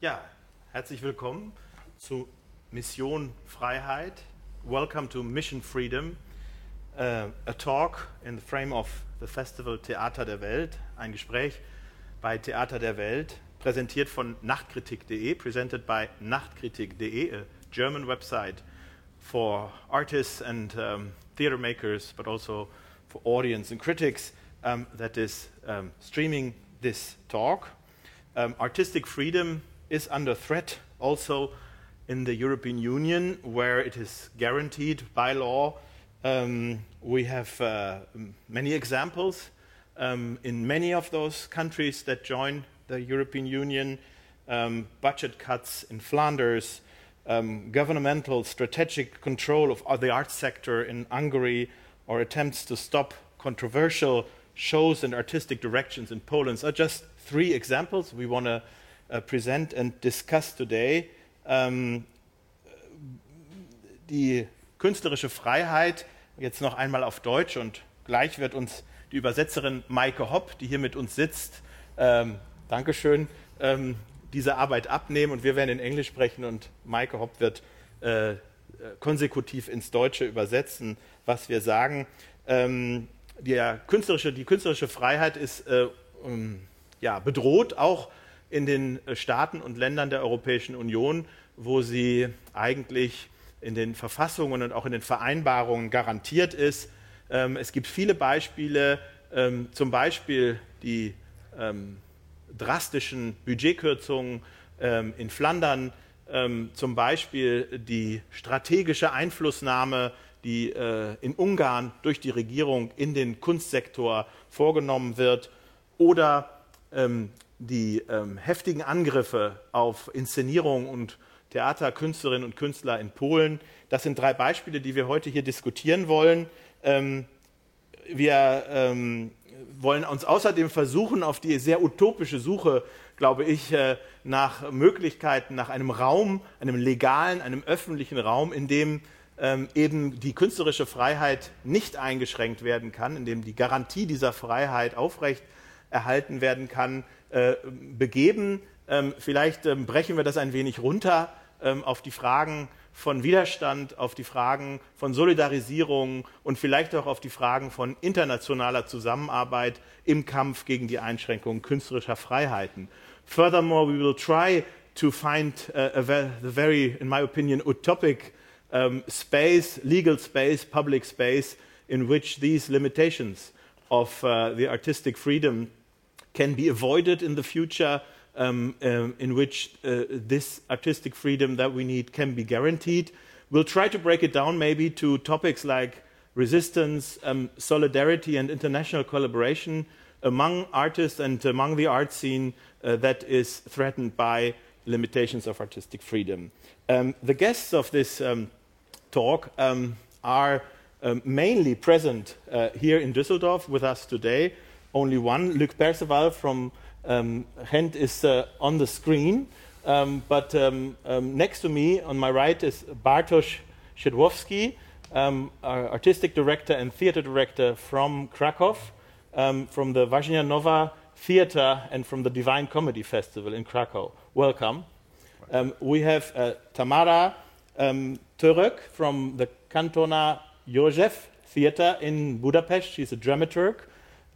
Ja, herzlich willkommen zu Mission Freiheit. Welcome to Mission Freedom, uh, a talk in the frame of the Festival Theater der Welt, ein Gespräch bei Theater der Welt, präsentiert von nachtkritik.de, presented by nachtkritik.de, a German website for artists and um, theater makers, but also for audience and critics um, that is um, streaming this talk. Artistic freedom is under threat also in the European Union, where it is guaranteed by law. Um, we have uh, many examples um, in many of those countries that join the European Union um, budget cuts in Flanders, um, governmental strategic control of the arts sector in Hungary, or attempts to stop controversial shows and artistic directions in Poland are just three examples we want to uh, present and discuss today. Ähm, die künstlerische Freiheit, jetzt noch einmal auf Deutsch und gleich wird uns die Übersetzerin Maike Hopp, die hier mit uns sitzt, ähm, Dankeschön, ähm, diese Arbeit abnehmen und wir werden in Englisch sprechen und Maike Hopp wird äh, konsekutiv ins Deutsche übersetzen, was wir sagen. Ähm, künstlerische, die künstlerische Freiheit ist äh, um, ja, bedroht, auch in den äh, Staaten und Ländern der Europäischen Union, wo sie eigentlich in den Verfassungen und auch in den Vereinbarungen garantiert ist. Ähm, es gibt viele Beispiele, ähm, zum Beispiel die ähm, drastischen Budgetkürzungen in Flandern, zum Beispiel die strategische Einflussnahme, die äh, in Ungarn durch die Regierung in den Kunstsektor vorgenommen wird, oder ähm, die ähm, heftigen Angriffe auf Inszenierung und Theaterkünstlerinnen und Künstler in Polen. Das sind drei Beispiele, die wir heute hier diskutieren wollen. Ähm, wir ähm, wollen uns außerdem versuchen, auf die sehr utopische Suche, glaube ich, äh, nach Möglichkeiten, nach einem Raum, einem legalen, einem öffentlichen Raum, in dem ähm, eben die künstlerische Freiheit nicht eingeschränkt werden kann, in dem die Garantie dieser Freiheit aufrecht erhalten werden kann, äh, begeben. Ähm, vielleicht ähm, brechen wir das ein wenig runter ähm, auf die Fragen von Widerstand, auf die Fragen von Solidarisierung und vielleicht auch auf die Fragen von internationaler Zusammenarbeit im Kampf gegen die Einschränkung künstlerischer Freiheiten. Furthermore, we will try to find uh, a the very, in my opinion, utopic um, space, legal space, public space, in which these limitations of uh, the artistic freedom can be avoided in the future, um, um, in which uh, this artistic freedom that we need can be guaranteed. We'll try to break it down maybe to topics like resistance, um, solidarity, and international collaboration among artists and among the art scene uh, that is threatened by limitations of artistic freedom. Um, the guests of this um, talk um, are mainly present uh, here in Düsseldorf with us today only one. Luk Perceval from um, Gent is uh, on the screen. Um, but um, um, next to me, on my right, is Bartosz Szydłowski, um, artistic director and theater director from Krakow, um, from the Łaźnia Nowa Theater and from the Divine Comedy Festival in Krakow. Welcome. we have uh, Tamara um, from the Katona József Theater in Budapest. She's a dramaturg.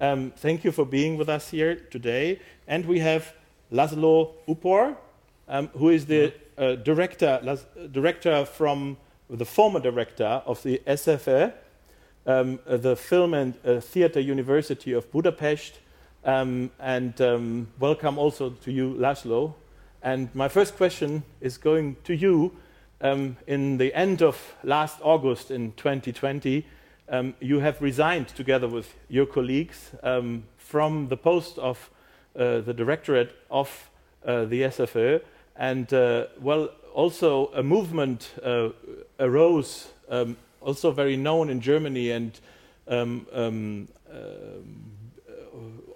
Um, thank you for being with us here today. And we have Laszlo Upor, um, who is the uh, director, director from the former director of the SFE, um, uh, the Film and uh, Theatre University of Budapest. Um, and um, welcome also to you, Laszlo. And my first question is going to you. Um, in the end of last August in 2020, um, you have resigned together with your colleagues um, from the post of uh, the directorate of uh, the SFE, and uh, well, also a movement uh, arose, um, also very known in Germany and um, um, uh,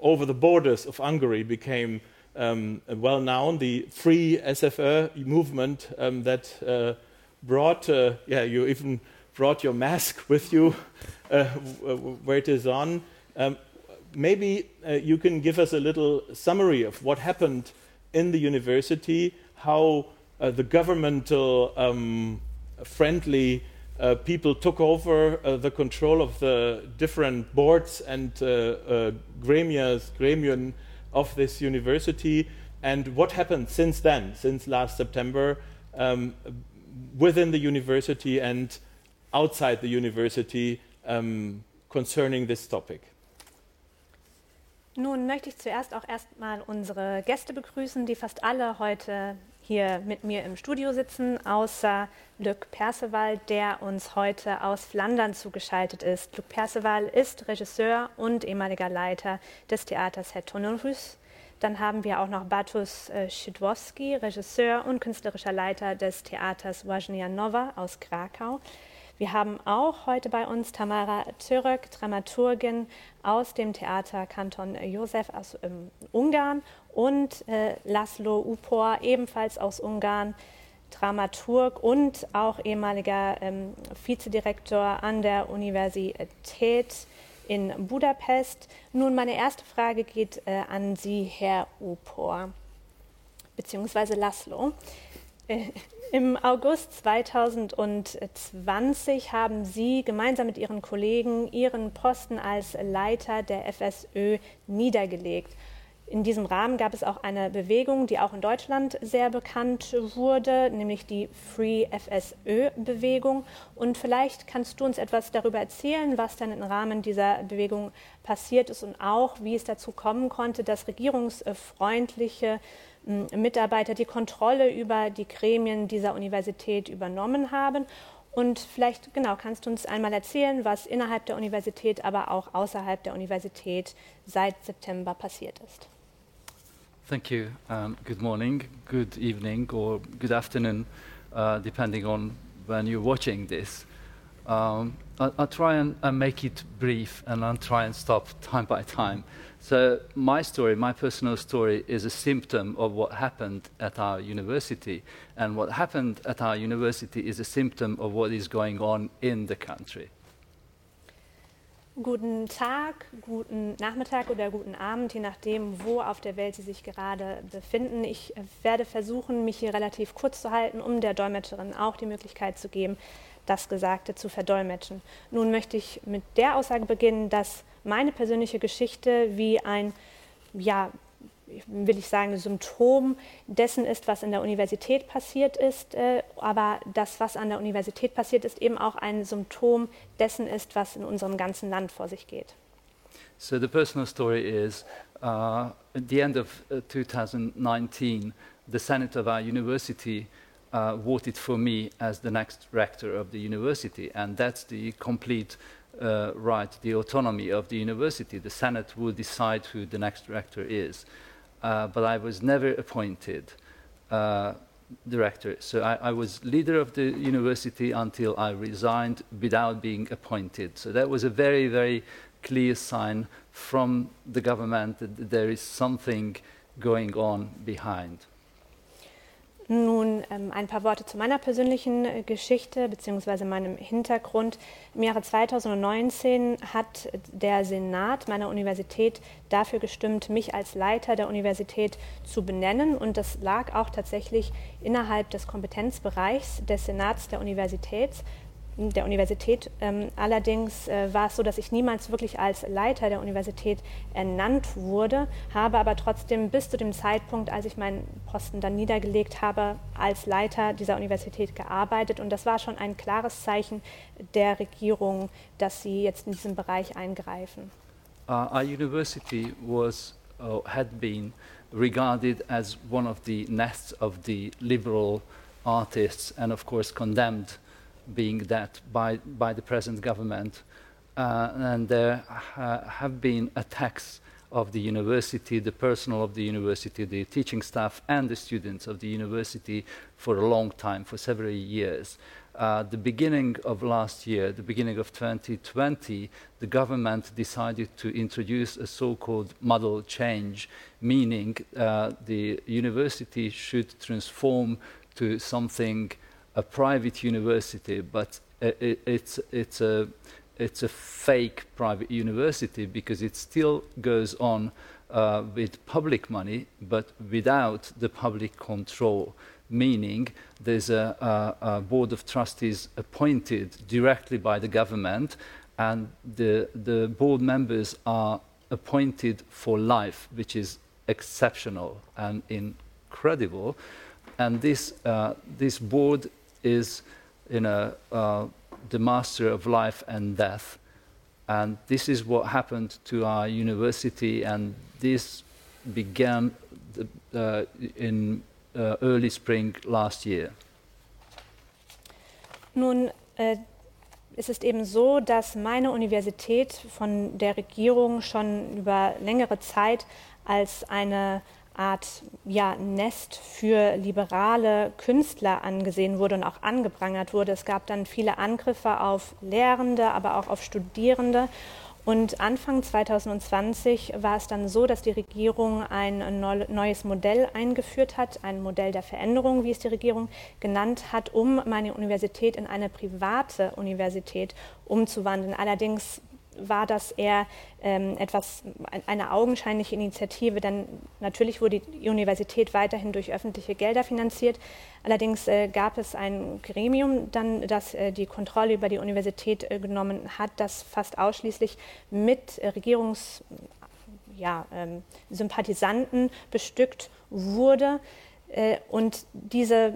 over the borders of Hungary became um, well known. The Free SFE movement that uh, brought, yeah, you even brought your mask with you uh, where it is on. Um, maybe uh, you can give us a little summary of what happened in the university, how uh, the governmental um, friendly uh, people took over uh, the control of the different boards and uh, uh, gremias, gremium of this university, and what happened since then, since last September, um, within the university and outside the university um, concerning this topic. Nun möchte ich zuerst auch erstmal unsere Gäste begrüßen, die fast alle heute hier mit mir im Studio sitzen, außer Luc Perceval, der uns heute aus Flandern zugeschaltet ist. Luc Perceval ist Regisseur und ehemaliger Leiter des Theaters Herr Tonorus. Dann haben wir auch noch Batus äh, Szydłowski, Regisseur und künstlerischer Leiter des Theaters Wajnia Nova aus Krakau. Wir haben auch heute bei uns Tamara Török, Dramaturgin aus dem Theater Kanton Josef aus ähm, Ungarn und äh, Laszlo Upor, ebenfalls aus Ungarn, Dramaturg und auch ehemaliger ähm, Vizedirektor an der Universität in Budapest. Nun, meine erste Frage geht äh, an Sie, Herr Upor, beziehungsweise Laszlo. Äh, Im August 2020 haben Sie gemeinsam mit Ihren Kollegen Ihren Posten als Leiter der FSÖ niedergelegt. In diesem Rahmen gab es auch eine Bewegung, die auch in Deutschland sehr bekannt wurde, nämlich die Free FSÖ-Bewegung. Und vielleicht kannst du uns etwas darüber erzählen, was dann im Rahmen dieser Bewegung passiert ist und auch, wie es dazu kommen konnte, dass regierungsfreundliche Mitarbeiter die Kontrolle über die Gremien dieser Universität übernommen haben. Und vielleicht, genau, kannst du uns einmal erzählen, was innerhalb der Universität, aber auch außerhalb der Universität seit September passiert ist. Thank you. Um, good morning, good evening, or good afternoon, uh, depending on when you're watching this. Um, I'll, I'll, try and, and, make it brief and I'll try and stop time by time. So, my story, my personal story, is a symptom of what happened at our university. And what happened at our university is a symptom of what is going on in the country. Guten Tag, guten Nachmittag oder guten Abend, je nachdem, wo auf der Welt Sie sich gerade befinden. Ich werde versuchen, mich hier relativ kurz zu halten, um der Dolmetscherin auch die Möglichkeit zu geben, das Gesagte zu verdolmetschen. Nun möchte ich mit der Aussage beginnen, dass meine persönliche Geschichte wie ein, ja, will ich sagen, Symptom dessen ist, was in der Universität passiert ist. Äh, aber das, was an der Universität passiert ist, eben auch ein Symptom dessen ist, was in unserem ganzen Land vor sich geht. So the personal story is, uh, at the end of uh, 2019, the Senate of our university uh, voted for me as the next rector of the university, and that's the complete uh, right, the autonomy of the university. The Senate will decide who the next director is. Uh, but I was never appointed uh, director. So I, I, was leader of the university until I resigned without being appointed. So that was a very, very clear sign from the government that there is something going on behind. Nun ähm, ein paar Worte zu meiner persönlichen äh, Geschichte bzw. meinem Hintergrund. Im Jahre 2019 hat der Senat meiner Universität dafür gestimmt, mich als Leiter der Universität zu benennen. Und das lag auch tatsächlich innerhalb des Kompetenzbereichs des Senats der Universität der Universität. Ähm, allerdings äh, war es so, dass ich niemals wirklich als Leiter der Universität ernannt wurde, habe aber trotzdem bis zu dem Zeitpunkt, als ich meinen Posten dann niedergelegt habe, als Leiter dieser Universität gearbeitet. Und das war schon ein klares Zeichen der Regierung, dass sie jetzt in diesem Bereich eingreifen. Uh, our university was, uh, had been regarded as one of the nests of the liberal artists and of course condemned being that by, by the present government. Uh, and there ha have been attacks of the university, the personnel of the university, the teaching staff, and the students of the university for a long time, for several years. Uh, the beginning of last year, the beginning of 2020, the government decided to introduce a so-called model change, meaning uh, the university should transform to something a private university, but it, it's, it's, a, it's a fake private university because it still goes on uh, with public money, but without the public control. meaning there's a, a, a, board of trustees appointed directly by the government, and the, the board members are appointed for life, which is exceptional and incredible. And this, uh, this board is you know, uh, the master of life and death. And this is what happened to our university, and this began the, uh, in uh, early spring last year. Nun äh, es ist eben so, dass meine Universität von der Regierung schon über längere Zeit als eine Art ja, Nest für liberale Künstler angesehen wurde und auch angeprangert wurde. Es gab dann viele Angriffe auf Lehrende, aber auch auf Studierende. Und Anfang 2020 war es dann so, dass die Regierung ein neues Modell eingeführt hat, ein Modell der Veränderung, wie es die Regierung genannt hat, um meine Universität in eine private Universität umzuwandeln. Allerdings war das eher ähm, etwas, eine augenscheinliche Initiative, denn natürlich wurde die Universität weiterhin durch öffentliche Gelder finanziert. Allerdings äh, gab es ein Gremium, dann, das äh, die Kontrolle über die Universität äh, genommen hat, das fast ausschließlich mit Regierungssympathisanten ja, ähm, bestückt wurde. Äh, und diese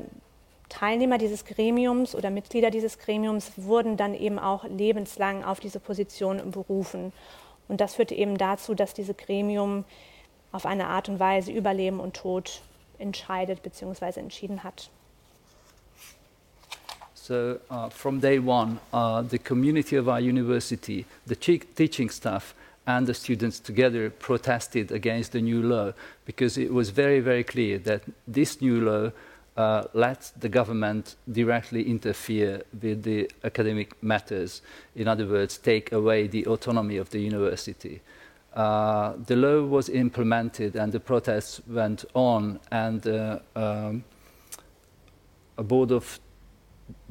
Teilnehmer dieses Gremiums oder Mitglieder dieses Gremiums wurden dann eben auch lebenslang auf diese Position berufen. Und das führte eben dazu, dass dieses Gremium auf eine Art und Weise über Leben und Tod entscheidet bzw. entschieden hat. So uh, from day one, uh, the community of our university, the teaching staff, and the students together protested against the new law because it was very, very clear that this new law uh, let the government directly interfere with the academic matters. In other words, take away the autonomy of the university. Uh, the law was implemented and the protests went on and uh, um, a board of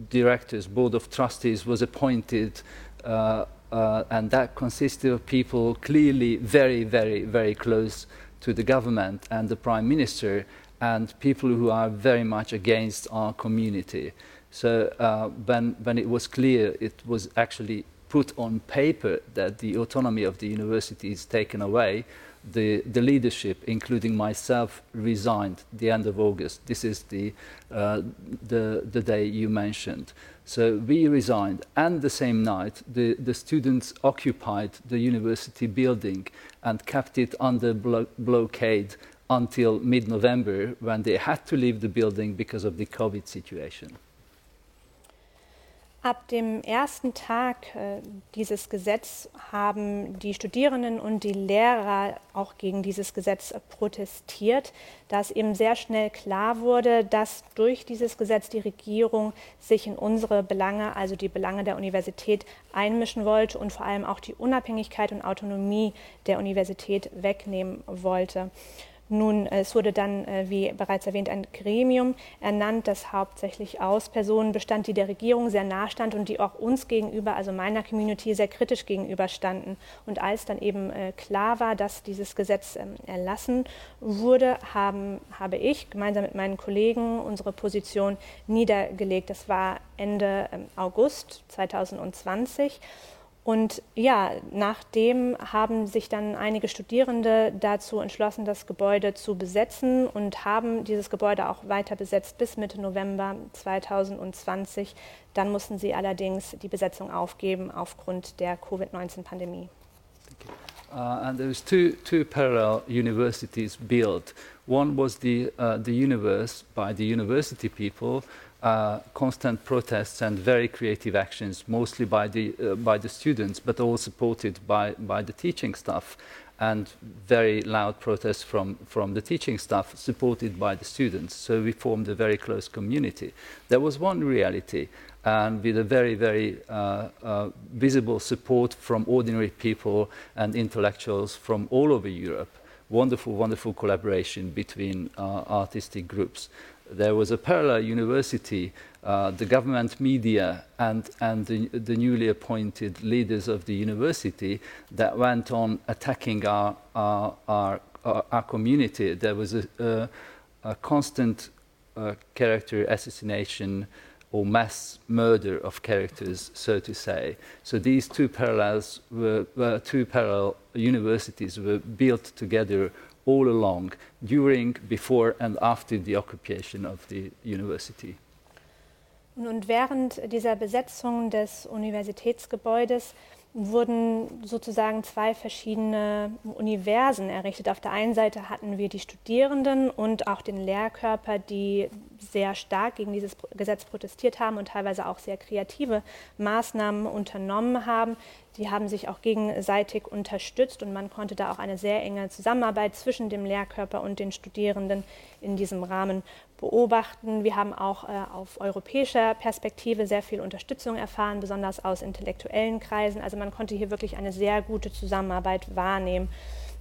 directors, board of trustees was appointed uh, uh, and that consisted of people clearly very, very, very close to the government and the prime minister and people who are very much against our community. So uh, when, when it was clear, it was actually put on paper that the autonomy of the university is taken away, the, the leadership, including myself, resigned the end of August. This is the, uh, the, the day you mentioned. So we resigned, and the same night, the, the students occupied the university building and kept it under blo blockade until mid-November when they had to leave the building because of the COVID situation. Ab dem ersten Tag äh, dieses Gesetzes haben die Studierenden und die Lehrer auch gegen dieses Gesetz protestiert, da es eben sehr schnell klar wurde, dass durch dieses Gesetz die Regierung sich in unsere Belange, also die Belange der Universität, einmischen wollte und vor allem auch die Unabhängigkeit und Autonomie der Universität wegnehmen wollte. Nun, es wurde dann, äh, wie bereits erwähnt, ein Gremium ernannt, das hauptsächlich aus Personen bestand, die der Regierung sehr nahe stand und die auch uns gegenüber, also meiner Community, sehr kritisch gegenüberstanden. Und als dann eben äh, klar war, dass dieses Gesetz ähm, erlassen wurde, haben, habe ich gemeinsam mit meinen Kollegen unsere Position niedergelegt. Das war Ende ähm, August 2020. Und ja, nachdem haben sich dann einige Studierende dazu entschlossen, das Gebäude zu besetzen und haben dieses Gebäude auch weiter besetzt bis Mitte November 2020. Dann mussten sie allerdings die Besetzung aufgeben aufgrund der Covid-19-Pandemie. Uh, and there was two, two parallel universities built. One was the, uh, the universe by the university people, uh, constant protests and very creative actions, mostly by the, uh, by the students, but all supported by, by the teaching staff, and very loud protests from, from the teaching staff, supported by the students. So we formed a very close community. There was one reality, and with a very, very uh, uh visible support from ordinary people and intellectuals from all over Europe. Wonderful, wonderful collaboration between uh, artistic groups there was a parallel university, uh, the government media and, and the, the, newly appointed leaders of the university that went on attacking our, our, our, our community. There was a, a, a constant uh, character assassination or mass murder of characters, so to say. So these two parallels were, were two parallel universities were built together all along during, before and after the occupation of the university. Und während dieser Besetzung des Universitätsgebäudes wurden sozusagen zwei verschiedene Universen errichtet. Auf der einen Seite hatten wir die Studierenden und auch den Lehrkörper, die sehr stark gegen dieses Gesetz protestiert haben und teilweise auch sehr kreative Maßnahmen unternommen haben. Die haben sich auch gegenseitig unterstützt und man konnte da auch eine sehr enge Zusammenarbeit zwischen dem Lehrkörper und den Studierenden in diesem Rahmen beobachten. Wir haben auch äh, auf europäischer Perspektive sehr viel Unterstützung erfahren, besonders aus intellektuellen Kreisen. Also man konnte hier wirklich eine sehr gute Zusammenarbeit wahrnehmen.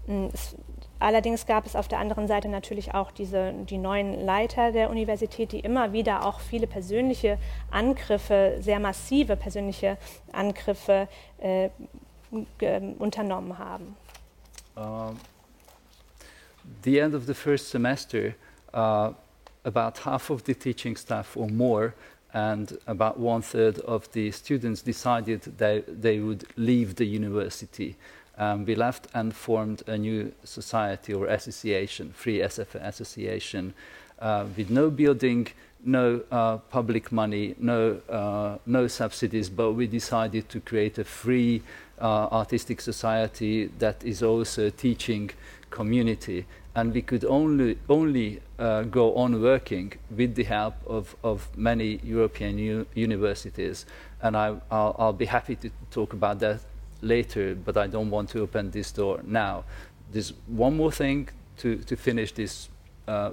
Mm, es, allerdings gab es auf der anderen Seite natürlich auch diese, die neuen Leiter der Universität, die immer wieder auch viele persönliche Angriffe, sehr massive persönliche Angriffe äh, unternommen haben. Um, the end of the first semester uh, about half of the teaching staff or more and about one third of the students decided that they would leave the university. Um, we left and formed a new society or association, Free SF Association, uh, with no building, no uh, public money, no, uh, no subsidies, but we decided to create a free uh, artistic society that is also a teaching community and we could only, only uh, go on working with the help of, of many European universities. And I, I'll, I'll, be happy to talk about that later, but I don't want to open this door now. There's one more thing to, to finish this uh,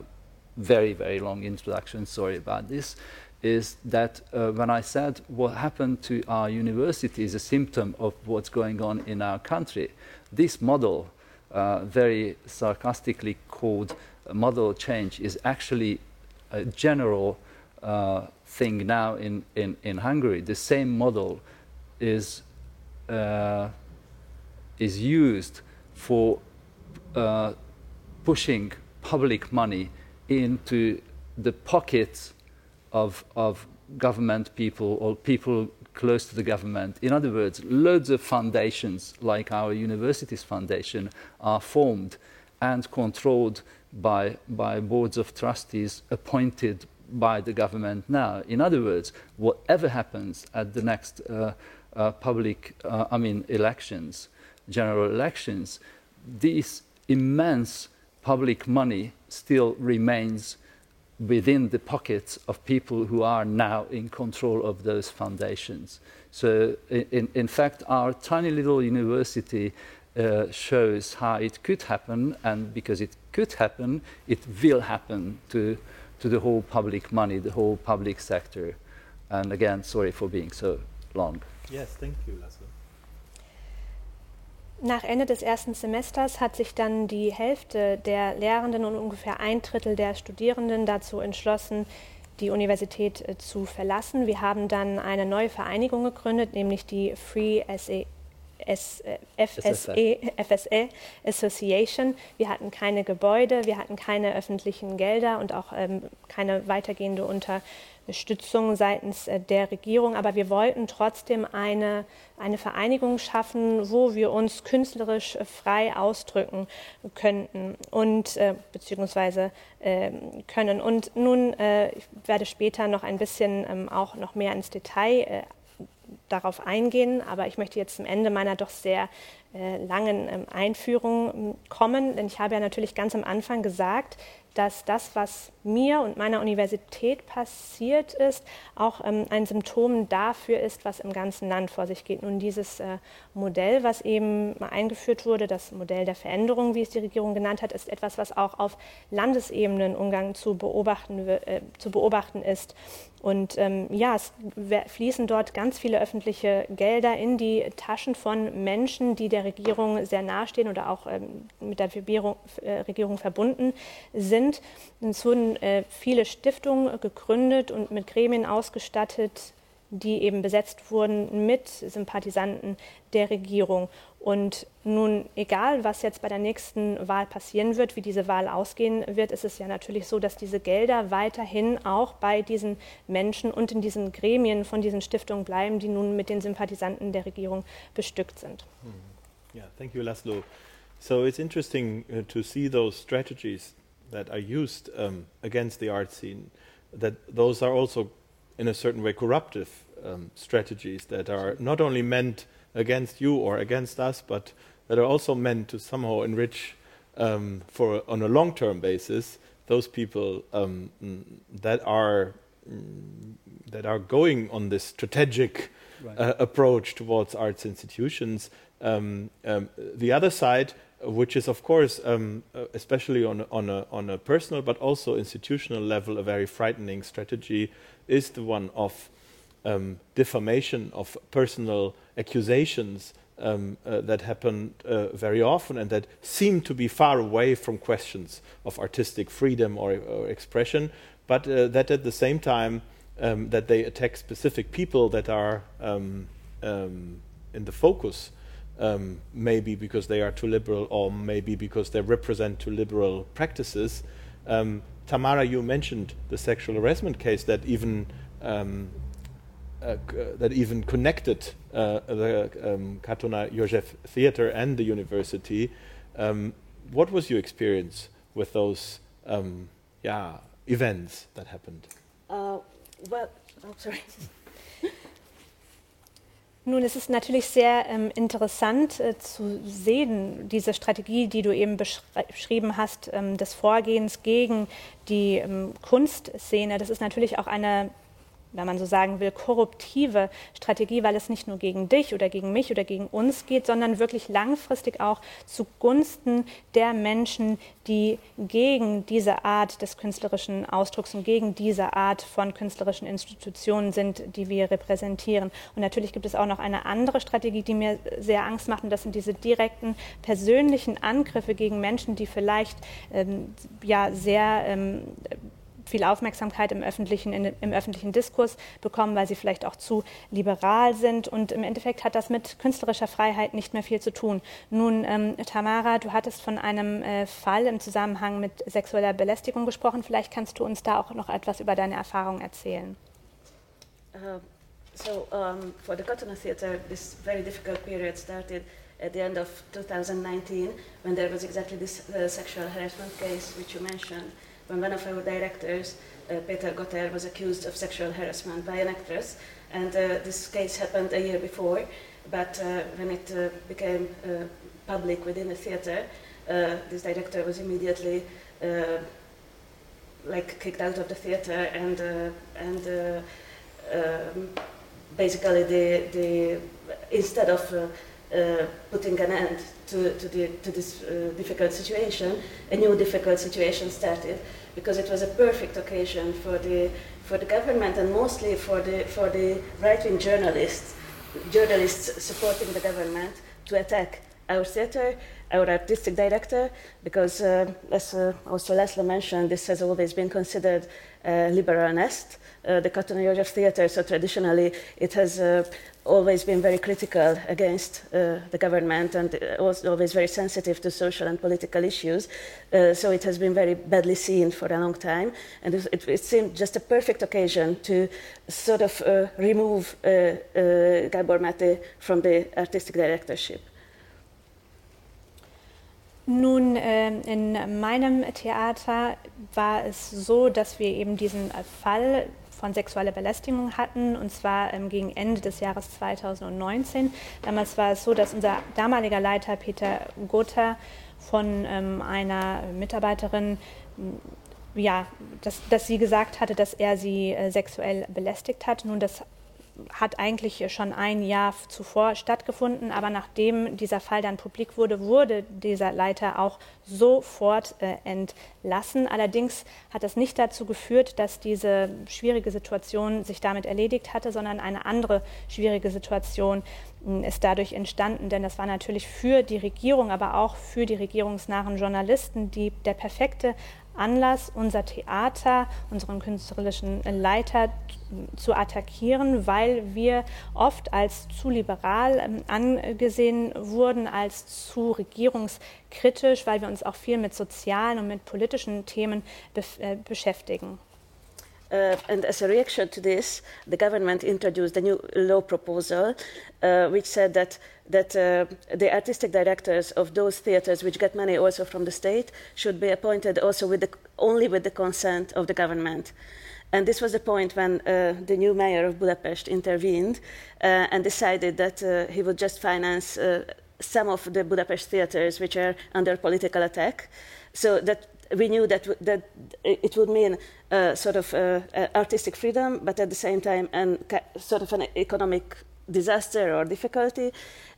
very, very long introduction, sorry about this, is that uh, when I said what happened to our university is a symptom of what's going on in our country, this model uh, very sarcastically called model change is actually a general uh, thing now in, in, in Hungary. The same model is, uh, is used for uh, pushing public money into the pockets of, of government people or people close to the government. In other words, loads of foundations, like our university's foundation, are formed and controlled by, by boards of trustees appointed by the government now. In other words, whatever happens at the next uh, uh, public, uh, I mean, elections, general elections, this immense public money still remains within the pockets of people who are now in control of those foundations. So, in, in fact, our tiny little university uh, shows how it could happen, and because it could happen, it will happen to, to the whole public money, the whole public sector. And again, sorry for being so long. Yes, thank you, Lasse. Nach Ende des ersten Semesters hat sich dann die Hälfte der Lehrenden und ungefähr ein Drittel der Studierenden dazu entschlossen, die Universität äh, zu verlassen. Wir haben dann eine neue Vereinigung gegründet, nämlich die Free SA S, äh, FSE, FSE Association. Wir hatten keine Gebäude, wir hatten keine öffentlichen Gelder und auch ähm, keine weitergehende Unterstützung seitens äh, der Regierung. Aber wir wollten trotzdem eine, eine Vereinigung schaffen, wo wir uns künstlerisch äh, frei ausdrücken könnten und äh, beziehungsweise äh, können. Und nun, äh, ich werde später noch ein bisschen ähm, auch noch mehr ins Detail äh, darauf eingehen, aber ich möchte jetzt zum Ende meiner doch sehr äh, langen ähm, Einführung ähm, kommen, denn ich habe ja natürlich ganz am Anfang gesagt, dass das, was mir und meiner Universität passiert ist, auch ähm, ein Symptom dafür ist, was im ganzen Land vor sich geht. Nun dieses äh, Modell, was eben mal eingeführt wurde, das Modell der Veränderung, wie es die Regierung genannt hat, ist etwas, was auch auf Landesebene in Ungarn zu beobachten, äh, zu beobachten ist. Und ähm, ja, es fließen dort ganz viele öffentliche Gelder in die Taschen von Menschen, die der Regierung sehr nahestehen oder auch ähm, mit der Regierung, äh, Regierung verbunden sind. Und es wurden äh, viele Stiftungen gegründet und mit Gremien ausgestattet, die eben besetzt wurden mit Sympathisanten der Regierung. Und nun, egal was jetzt bei der nächsten Wahl passieren wird, wie diese Wahl ausgehen wird, ist es ja natürlich so, dass diese Gelder weiterhin auch bei diesen Menschen und in diesen Gremien von diesen Stiftungen bleiben, die nun mit den Sympathisanten der Regierung bestückt sind. Yeah, thank you, Laszlo. So it's interesting uh, to see those strategies that are used um, against the art scene, that those are also in a certain way corruptive um, strategies that are not only meant against you or against us, but that are also meant to somehow enrich um, for on a long-term basis those people um, that are that are going on this strategic right. uh, approach towards arts institutions. Um, um, the other side, which is of course, um, uh, especially on on a, on a personal but also institutional level, a very frightening strategy, is the one of um, defamation of personal accusations um, uh, that happen uh, very often and that seem to be far away from questions of artistic freedom or, or expression, but uh, that at the same time um, that they attack specific people that are um, um, in the focus, um, maybe because they are too liberal or maybe because they represent too liberal practices. Tamara, you mentioned the sexual harassment case that even um, uh, that even connected uh, the um, Katona Theater and the university. Um, what was your experience with those um, yeah, events that happened? Uh, well, oh, sorry. Nun, es ist natürlich sehr ähm, interessant äh, zu sehen, diese Strategie, die du eben beschrieben hast, ähm, des Vorgehens gegen die ähm, Kunstszene. Das ist natürlich auch eine wenn man so sagen will, korruptive Strategie, weil es nicht nur gegen dich oder gegen mich oder gegen uns geht, sondern wirklich langfristig auch zugunsten der Menschen, die gegen diese Art des künstlerischen Ausdrucks und gegen diese Art von künstlerischen Institutionen sind, die wir repräsentieren. Und natürlich gibt es auch noch eine andere Strategie, die mir sehr Angst macht, und das sind diese direkten persönlichen Angriffe gegen Menschen, die vielleicht ähm, ja sehr ähm, viel Aufmerksamkeit im öffentlichen, in, im öffentlichen Diskurs bekommen, weil sie vielleicht auch zu liberal sind. Und im Endeffekt hat das mit künstlerischer Freiheit nicht mehr viel zu tun. Nun, ähm, Tamara, du hattest von einem äh, Fall im Zusammenhang mit sexueller Belästigung gesprochen. Vielleicht kannst du uns da auch noch etwas über deine Erfahrung erzählen. Uh, so, um, for the Katona Theatre, this very difficult period started at the end of 2019 when there was exactly this uh, sexual harassment case which you mentioned. When one of our directors, uh, Peter Gothár, was accused of sexual harassment by an actress. And uh, this case happened a year before, but uh, when it uh, became public within the theater, this director was immediately like kicked out of the theater and and um, basically the, the instead of uh, putting an end to, to, the, to this uh, difficult situation, a new difficult situation started because it was a perfect occasion for the, for the government and mostly for the, for the right-wing journalists, journalists supporting the government to attack our theater, our artistic director, because uh, as uh, also Laszlo mentioned, this has always been considered a liberal nest, uh, the Katona József Theater, so traditionally it has uh, always been very critical against uh, the government and was always very sensitive to social and political issues. Uh, so it has been very badly seen for a long time. And it, it seemed just a perfect occasion to sort of uh, remove uh, uh, Gabor Mate from the artistic directorship. Nun, äh, in meinem Theater war es so, dass wir eben diesen Fall von sexueller Belästigung hatten, und zwar ähm, gegen Ende des Jahres 2019. Damals war es so, dass unser damaliger Leiter Peter Gotha von ähm, einer Mitarbeiterin ja, dass, dass sie gesagt hatte, dass er sie äh, sexuell belästigt hat. Nun, das hat eigentlich schon ein Jahr zuvor stattgefunden, aber nachdem dieser Fall dann publik wurde, wurde dieser Leiter auch sofort äh, entlassen. Allerdings hat das nicht dazu geführt, dass diese schwierige Situation sich damit erledigt hatte, sondern eine andere schwierige Situation äh, ist dadurch entstanden, denn das war natürlich für die Regierung, aber auch für die regierungsnahen Journalisten die, der perfekte Anlass, unser Theater, unseren künstlerischen Leiter zu attackieren, weil wir oft als zu liberal ähm, angesehen wurden, als zu regierungskritisch, weil wir uns auch viel mit sozialen und mit politischen Themen äh, beschäftigen. Uh, and as a reaction to this, the government introduced a new law proposal uh, which said that, that uh, the artistic directors of those theaters which get money also from the state should be appointed also with the, only with the consent of the government. And this was the point when uh, the new mayor of Budapest intervened uh, and decided that uh, he would just finance some of the Budapest theaters which are under political attack. So that we knew that, that it would mean uh, sort of uh, artistic freedom, but at the same time, and sort of an economic disaster or difficulty.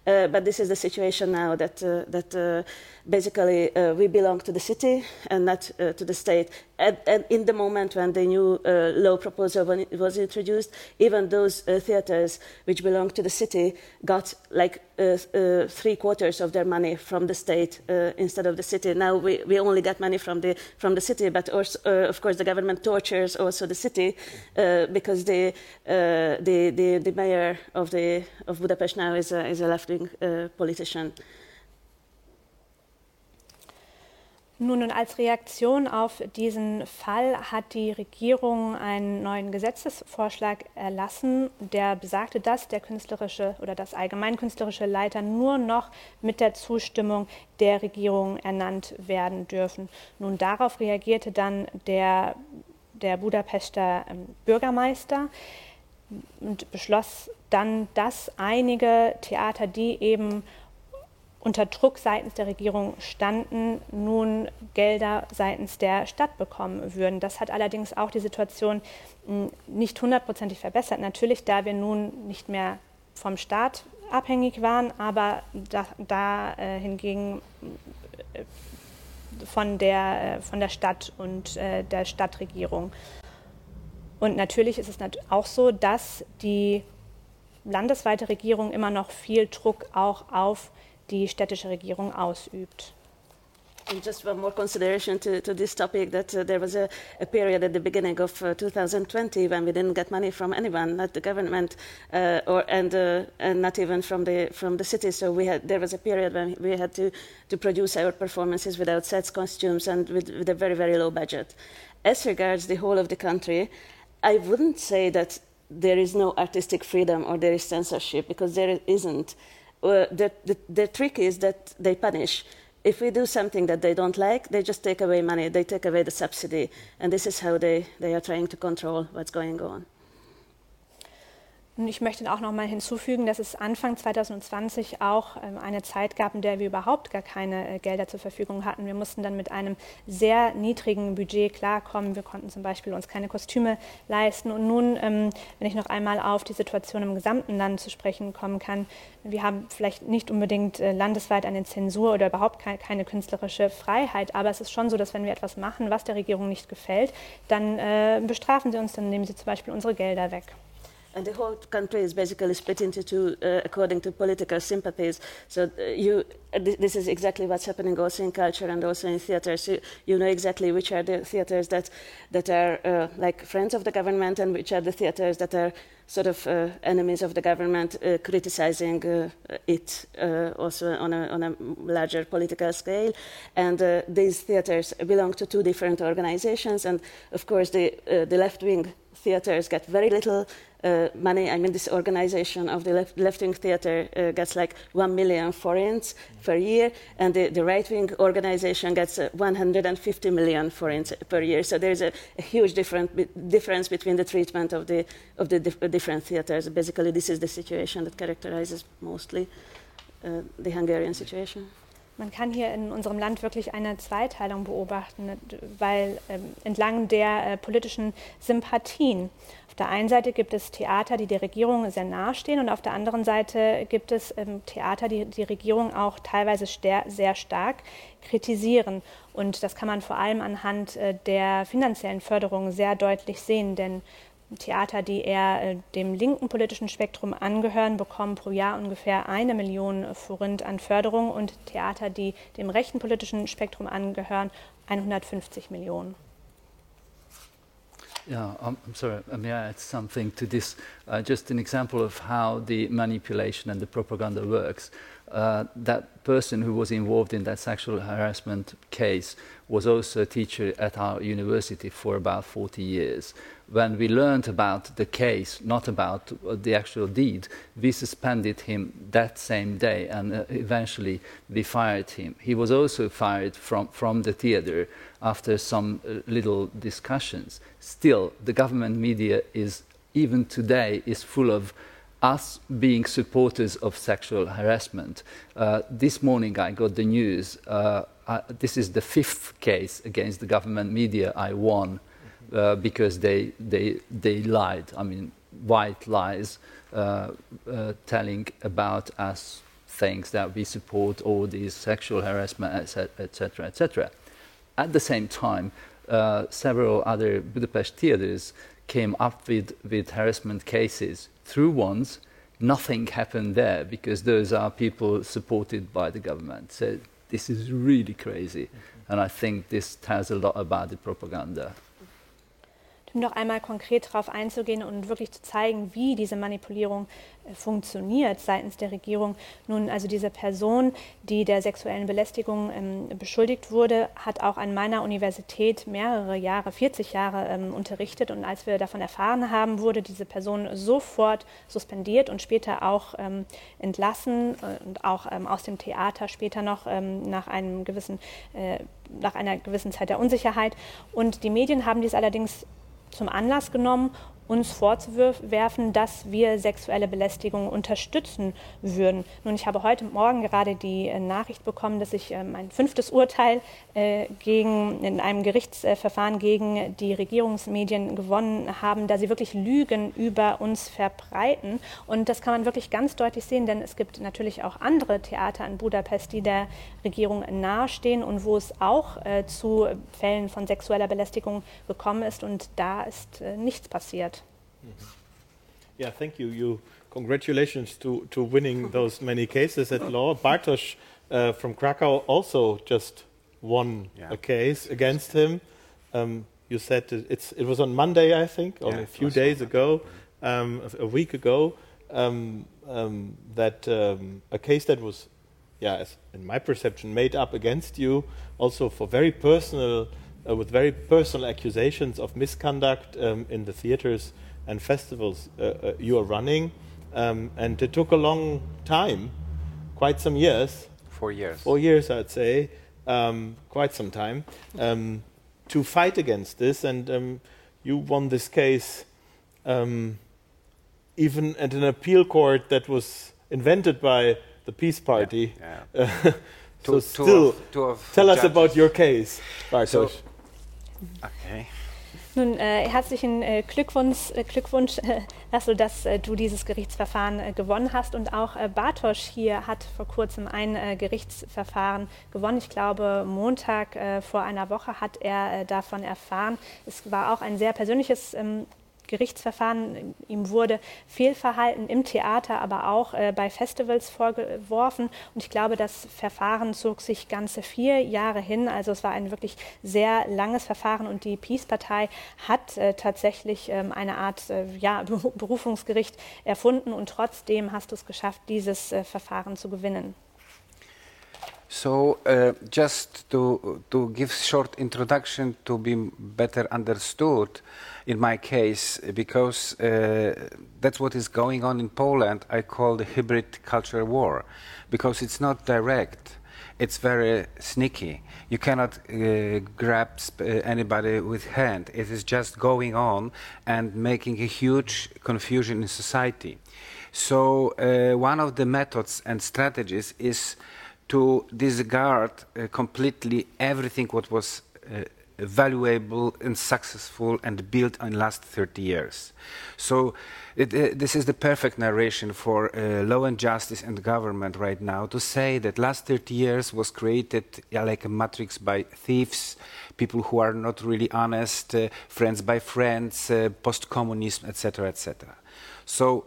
Uh, but this is the situation now that, uh, that uh, basically uh, we belong to the city and not uh, to the state. And, and, in the moment when the new uh, law proposal was introduced, even those theaters which belong to the city got like three quarters of their money from the state instead of the city. Now we, we only get money from the, from the city, but also, of course the government tortures also the city because the, the, the, the, mayor of, the, of Budapest now is a, is a left wing politician. Nun, und als Reaktion auf diesen Fall hat die Regierung einen neuen Gesetzesvorschlag erlassen, der besagte, dass der künstlerische oder das allgemeinkünstlerische Leiter nur noch mit der Zustimmung der Regierung ernannt werden dürfen. Nun, darauf reagierte dann der, der Budapester ähm, Bürgermeister und beschloss dann, dass einige Theater, die eben unter Druck seitens der Regierung standen, nun Gelder seitens der Stadt bekommen würden. Das hat allerdings auch die Situation hm, nicht hundertprozentig verbessert. Natürlich, da wir nun nicht mehr vom Staat abhängig waren, aber da, da äh, hingegen äh, von, der, äh, von der Stadt und äh, der Stadtregierung. Und natürlich ist es auch so, dass die landesweite Regierung immer noch viel Druck auch auf die städtische Regierung ausübt. And just one more consideration to, to this topic that uh, there was a, a, period at the beginning of uh, 2020 when we didn't get money from anyone, not the government, uh, or and uh, and not even from the from the city. So we had there was a period when we had to to produce our performances without sets, costumes, and with, with a very very low budget. As regards the whole of the country, I wouldn't say that there is no artistic freedom or there is censorship because there isn't uh, the, the, the trick is that they punish. If we do something that they don't like, they just take away money, they take away the subsidy. And this is how they, they are trying to control what's going on. Und ich möchte auch noch mal hinzufügen, dass es Anfang 2020 auch ähm, eine Zeit gab, in der wir überhaupt gar keine äh, Gelder zur Verfügung hatten. Wir mussten dann mit einem sehr niedrigen Budget klarkommen. Wir konnten zum Beispiel uns keine Kostüme leisten. Und nun, ähm, wenn ich noch einmal auf die Situation im gesamten Land zu sprechen kommen kann, wir haben vielleicht nicht unbedingt äh, landesweit eine Zensur oder überhaupt keine künstlerische Freiheit, aber es ist schon so, dass wenn wir etwas machen, was der Regierung nicht gefällt, dann äh, bestrafen sie uns, dann nehmen sie zum Beispiel unsere Gelder weg. And the whole country is basically split into two uh, according to political sympathies. So uh, you, uh, th this is exactly what's happening also in culture and also in theaters. You, you know exactly which are the theaters that that are uh, like friends of the government and which are the theaters that are sort of uh, enemies of the government, uh, criticizing it also on a, on a larger political scale. And these theaters belong to two different organizations, and of course the the left wing theaters get very little uh, money. I mean, this organization of the left, left-wing theater uh, gets like one million forints per year, and the, the right-wing organization gets uh, 150 million forints per year. So there's a, a huge different, difference between the treatment of the of the dif different theaters. Basically, this is the situation that characterizes mostly uh, the Hungarian situation. Man kann hier in unserem Land wirklich eine Zweiteilung beobachten, weil ähm, entlang der äh, politischen Sympathien. Auf der einen Seite gibt es Theater, die der Regierung sehr nahestehen, und auf der anderen Seite gibt es ähm, Theater, die die Regierung auch teilweise sehr stark kritisieren. Und das kann man vor allem anhand äh, der finanziellen Förderung sehr deutlich sehen, denn Theater, die eher äh, dem linken politischen Spektrum angehören, bekommen pro Jahr ungefähr eine Million Forint an Förderung und Theater, die dem rechten politischen Spektrum angehören, 150 Millionen. Yeah, I'm, I'm sorry, may I add something to this? Uh, just an example of how the manipulation and the propaganda works. Uh, that person who was involved in that sexual harassment case was also a teacher at our university for about 40 years. When we learned about the case, not about the actual deed, we suspended him that same day and uh, eventually we fired him. He was also fired from, from the theater after some uh, little discussions. Still, the government media is, even today, is full of us being supporters of sexual harassment. Uh, this morning I got the news. Uh, I, this is the fifth case against the government media I won uh, because they, they, they lied. I mean, white lies, uh, uh, telling about us things that we support all these sexual harassment, etc., etc. At the same time, uh, several other Budapest theaters came up with, with harassment cases through ones, nothing happened there because those are people supported by the government. So this is really crazy. Mm-hmm. And I think this tells a lot about the propaganda. Um noch einmal konkret darauf einzugehen und wirklich zu zeigen, wie diese Manipulierung äh, funktioniert seitens der Regierung. Nun, also diese Person, die der sexuellen Belästigung ähm, beschuldigt wurde, hat auch an meiner Universität mehrere Jahre, 40 Jahre ähm, unterrichtet. Und als wir davon erfahren haben, wurde diese Person sofort suspendiert und später auch ähm, entlassen äh, und auch ähm, aus dem Theater später noch ähm, nach einem gewissen äh, nach einer gewissen Zeit der Unsicherheit. Und die Medien haben dies allerdings zum Anlass genommen, uns vorzuwerfen, dass wir sexuelle Belästigung unterstützen würden. Nun, ich habe heute Morgen gerade die äh, Nachricht bekommen, dass ich ähm, ein fünftes Urteil äh, gegen, in einem Gerichtsverfahren gegen die Regierungsmedien gewonnen haben, da sie wirklich Lügen über uns verbreiten. Und das kann man wirklich ganz deutlich sehen, denn es gibt natürlich auch andere Theater in Budapest, die der Regierung nahestehen und wo es auch äh, zu Fällen von sexueller Belästigung gekommen ist. Und da ist äh, nichts passiert. Mm-hmm. Yeah, thank you. You congratulations to to winning those many cases at law. Bartosz uh, from Krakow also just won yeah. a case against him. Um, you said it's it was on Monday, I think, or yeah, a few days ago, um, a, a, week ago. Um, um that um, a case that was, yeah, in my perception, made up against you, also for very personal uh, with very personal accusations of misconduct um, in the theaters and festivals uh, uh, you are running. Um, and it took a long time, quite some years. Four years. Four years, I'd say, um, quite some time, um, to fight against this. And um, you won this case um, even at an appeal court that was invented by the PiS Party. Yeah, yeah. so to, still, to tell us about your case, Bartosz. So. Nun, äh, herzlichen äh, Glückwunsch, äh, Glückwunsch äh, Lasso, dass äh, du dieses Gerichtsverfahren äh, gewonnen hast. Und auch Bartosz hier hat vor kurzem ein Gerichtsverfahren gewonnen. Ich glaube, Montag vor einer Woche hat er davon erfahren. Es war auch ein sehr persönliches ähm, Gerichtsverfahren. Ihm wurde Fehlverhalten im Theater, aber auch äh, bei Festivals vorgeworfen. Und ich glaube, das Verfahren zog sich ganze vier Jahre hin. Also es war ein wirklich sehr langes Verfahren und die Peace-Partei hat äh, tatsächlich ähm, eine Art äh, ja, Berufungsgericht erfunden und trotzdem hast du es geschafft, dieses äh, Verfahren zu gewinnen. So, uh, just to, to give short introduction to be better understood, in my case, because uh, that's what is going on in Poland, I call the hybrid culture war, because it's not direct, it's very sneaky. You cannot uh, grab uh, anybody with hand. It is just going on and making a huge confusion in society. So, uh, one of the methods and strategies is to disregard uh, completely everything what was uh, valuable and successful and built in last 30 years. So it, this is the perfect narration for uh, law and justice and government right now to say that last 30 years was created like a matrix by thieves, people who are not really honest, uh, friends by friends, uh, post-communism, etc., etc. So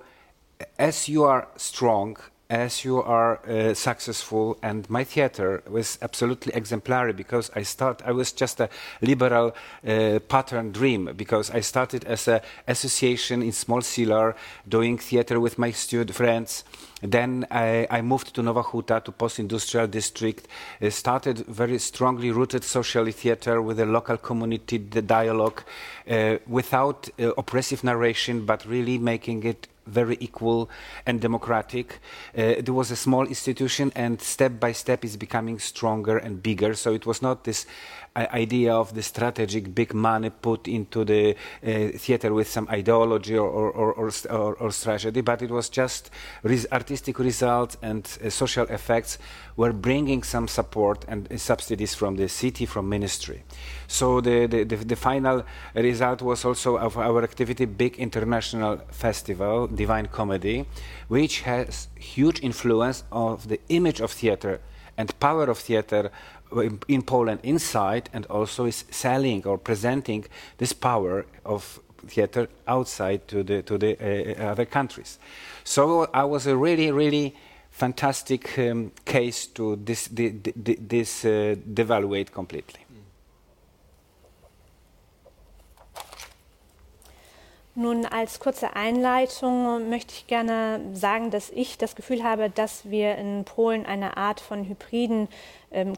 as you are strong as you are uh, successful and my theater was absolutely exemplary because i start i was just a liberal uh, pattern dream because i started as an association in small Sielar doing theater with my student friends. Then I, I, moved to Nowa Huta, to post-industrial district, uh, started very strongly rooted socially theater with a local community the dialogue, uh, without uh, oppressive narration, but really making it very equal and democratic. Uh, it was a small institution, and step by step, it's becoming stronger and bigger. So it was not this idea of the strategic big money put into the uh, theater with some ideology or, or, or, or, strategy, but it was just res artistic results and uh, social effects were bringing some support and uh, subsidies from the city, from ministry. So the, the, the, the, final result was also of our activity, big international festival, Divine Comedy, which has huge influence of the image of theater and power of theater in Poland inside and also is selling or presenting this power of theater outside to the to the uh, other countries. So I was a really really fantastic um, case to this this uh, devaluate completely. Nun, als kurze Einleitung möchte ich gerne sagen, dass ich das Gefühl habe, dass wir in Polen eine Art von hybriden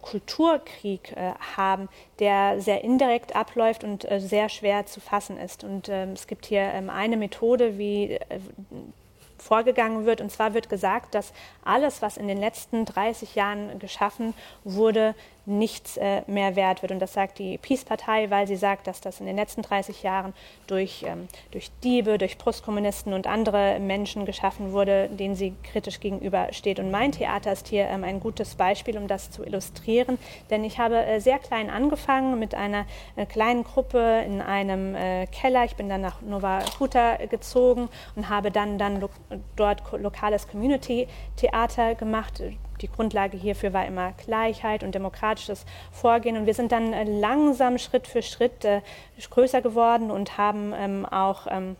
Kulturkrieg äh, haben, der sehr indirekt abläuft und äh, sehr schwer zu fassen ist. Und ähm, es gibt hier ähm, eine Methode, wie äh, vorgegangen wird. Und zwar wird gesagt, dass alles, was in den letzten 30 Jahren geschaffen wurde, nichts äh, mehr wert wird. Und das sagt die Peace-Partei, weil sie sagt, dass das in den letzten 30 Jahren durch, ähm, durch Diebe, durch Postkommunisten und andere Menschen geschaffen wurde, denen sie kritisch gegenübersteht. Und mein Theater ist hier ähm, ein gutes Beispiel, um das zu illustrieren. Denn ich habe äh, sehr klein angefangen mit einer äh, kleinen Gruppe in einem äh, Keller. Ich bin dann nach Nova Huta gezogen und habe dann, dann lo dort lokales Community-Theater gemacht die Grundlage hierfür war immer Gleichheit und demokratisches Vorgehen. Und wir sind dann äh, langsam Schritt für Schritt äh, größer geworden und haben ähm, auch ähm,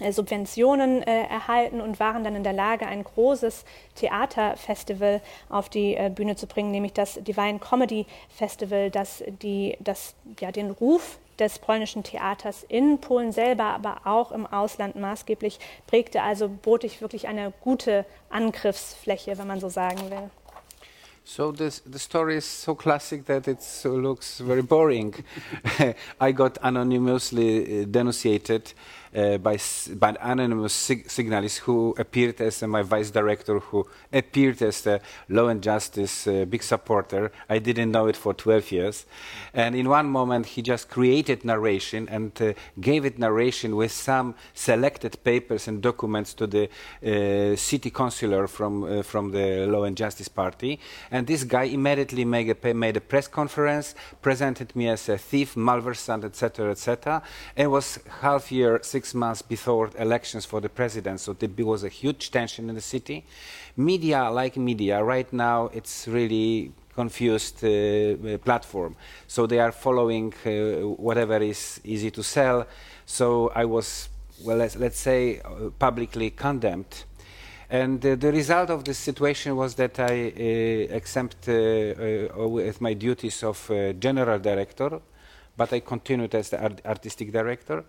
äh, Subventionen äh, erhalten und waren dann in der Lage, ein großes Theaterfestival auf die äh, Bühne zu bringen, nämlich das Divine Comedy Festival, das, die, das ja, den Ruf des polnischen Theaters in Polen selber, aber auch im Ausland maßgeblich prägte. Also bot ich wirklich eine gute Angriffsfläche, wenn man so sagen will. So this, the story is so classic that it looks very boring. I got anonymously uh, denunciated uh, by, by anonymous sig signalists who appeared as uh, my vice director, who appeared as the law and justice uh, big supporter. I didn't know it for 12 years. And in one moment, he just created narration and uh, gave it narration with some selected papers and documents to the uh, city councillor from, uh, from the Law and Justice Party. And this guy immediately made a, made a press conference, presented me as a thief, malversant, etc., etc. And was half year, six months before elections for the president, so there was a huge tension in the city. Media, like media, right now it's really confused uh, platform. So they are following uh, whatever is easy to sell. So I was, well, let's, let's say, uh, publicly condemned. And uh, the result of this situation was that I uh, exempt uh, with my duties of general director, but I continued as the art artistic director.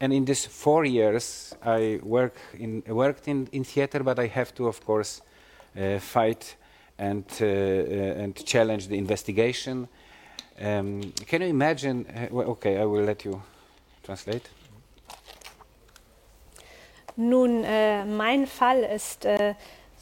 And in these four years, I work in, worked in, in theater, but I have to, of course, uh, fight and, uh, uh, and challenge the investigation. Um, can you imagine? Uh, well, okay, I will let you translate. Nun, äh, mein Fall ist äh,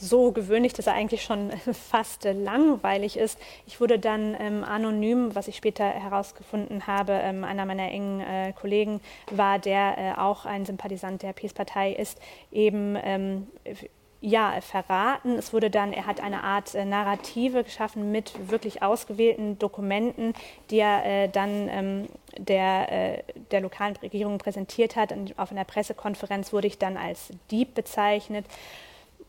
so gewöhnlich, dass er eigentlich schon fast langweilig ist. Ich wurde dann ähm, anonym, was ich später herausgefunden habe, ähm, einer meiner engen äh, Kollegen war, der äh, auch ein Sympathisant der Peace-Partei ist, eben ähm, ja, verraten. Es wurde dann, er hat eine Art äh, Narrative geschaffen mit wirklich ausgewählten Dokumenten, die er äh, dann ähm, der, äh, der lokalen Regierung präsentiert hat. Und auf einer Pressekonferenz wurde ich dann als Dieb bezeichnet,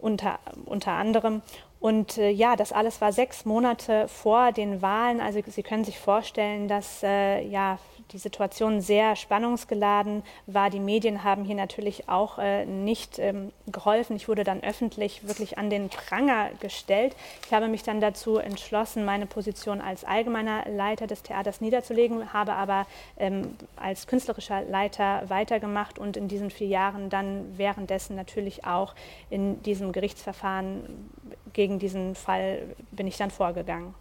unter, unter anderem. Und äh, ja, das alles war sechs Monate vor den Wahlen. Also Sie können sich vorstellen, dass äh, ja die Situation sehr spannungsgeladen war. Die Medien haben hier natürlich auch äh, nicht ähm, geholfen. Ich wurde dann öffentlich wirklich an den Pranger gestellt. Ich habe mich dann dazu entschlossen, meine Position als allgemeiner Leiter des Theaters niederzulegen, habe aber ähm, als künstlerischer Leiter weitergemacht und in diesen vier Jahren dann währenddessen natürlich auch in diesem Gerichtsverfahren gegen diesen Fall bin ich dann vorgegangen.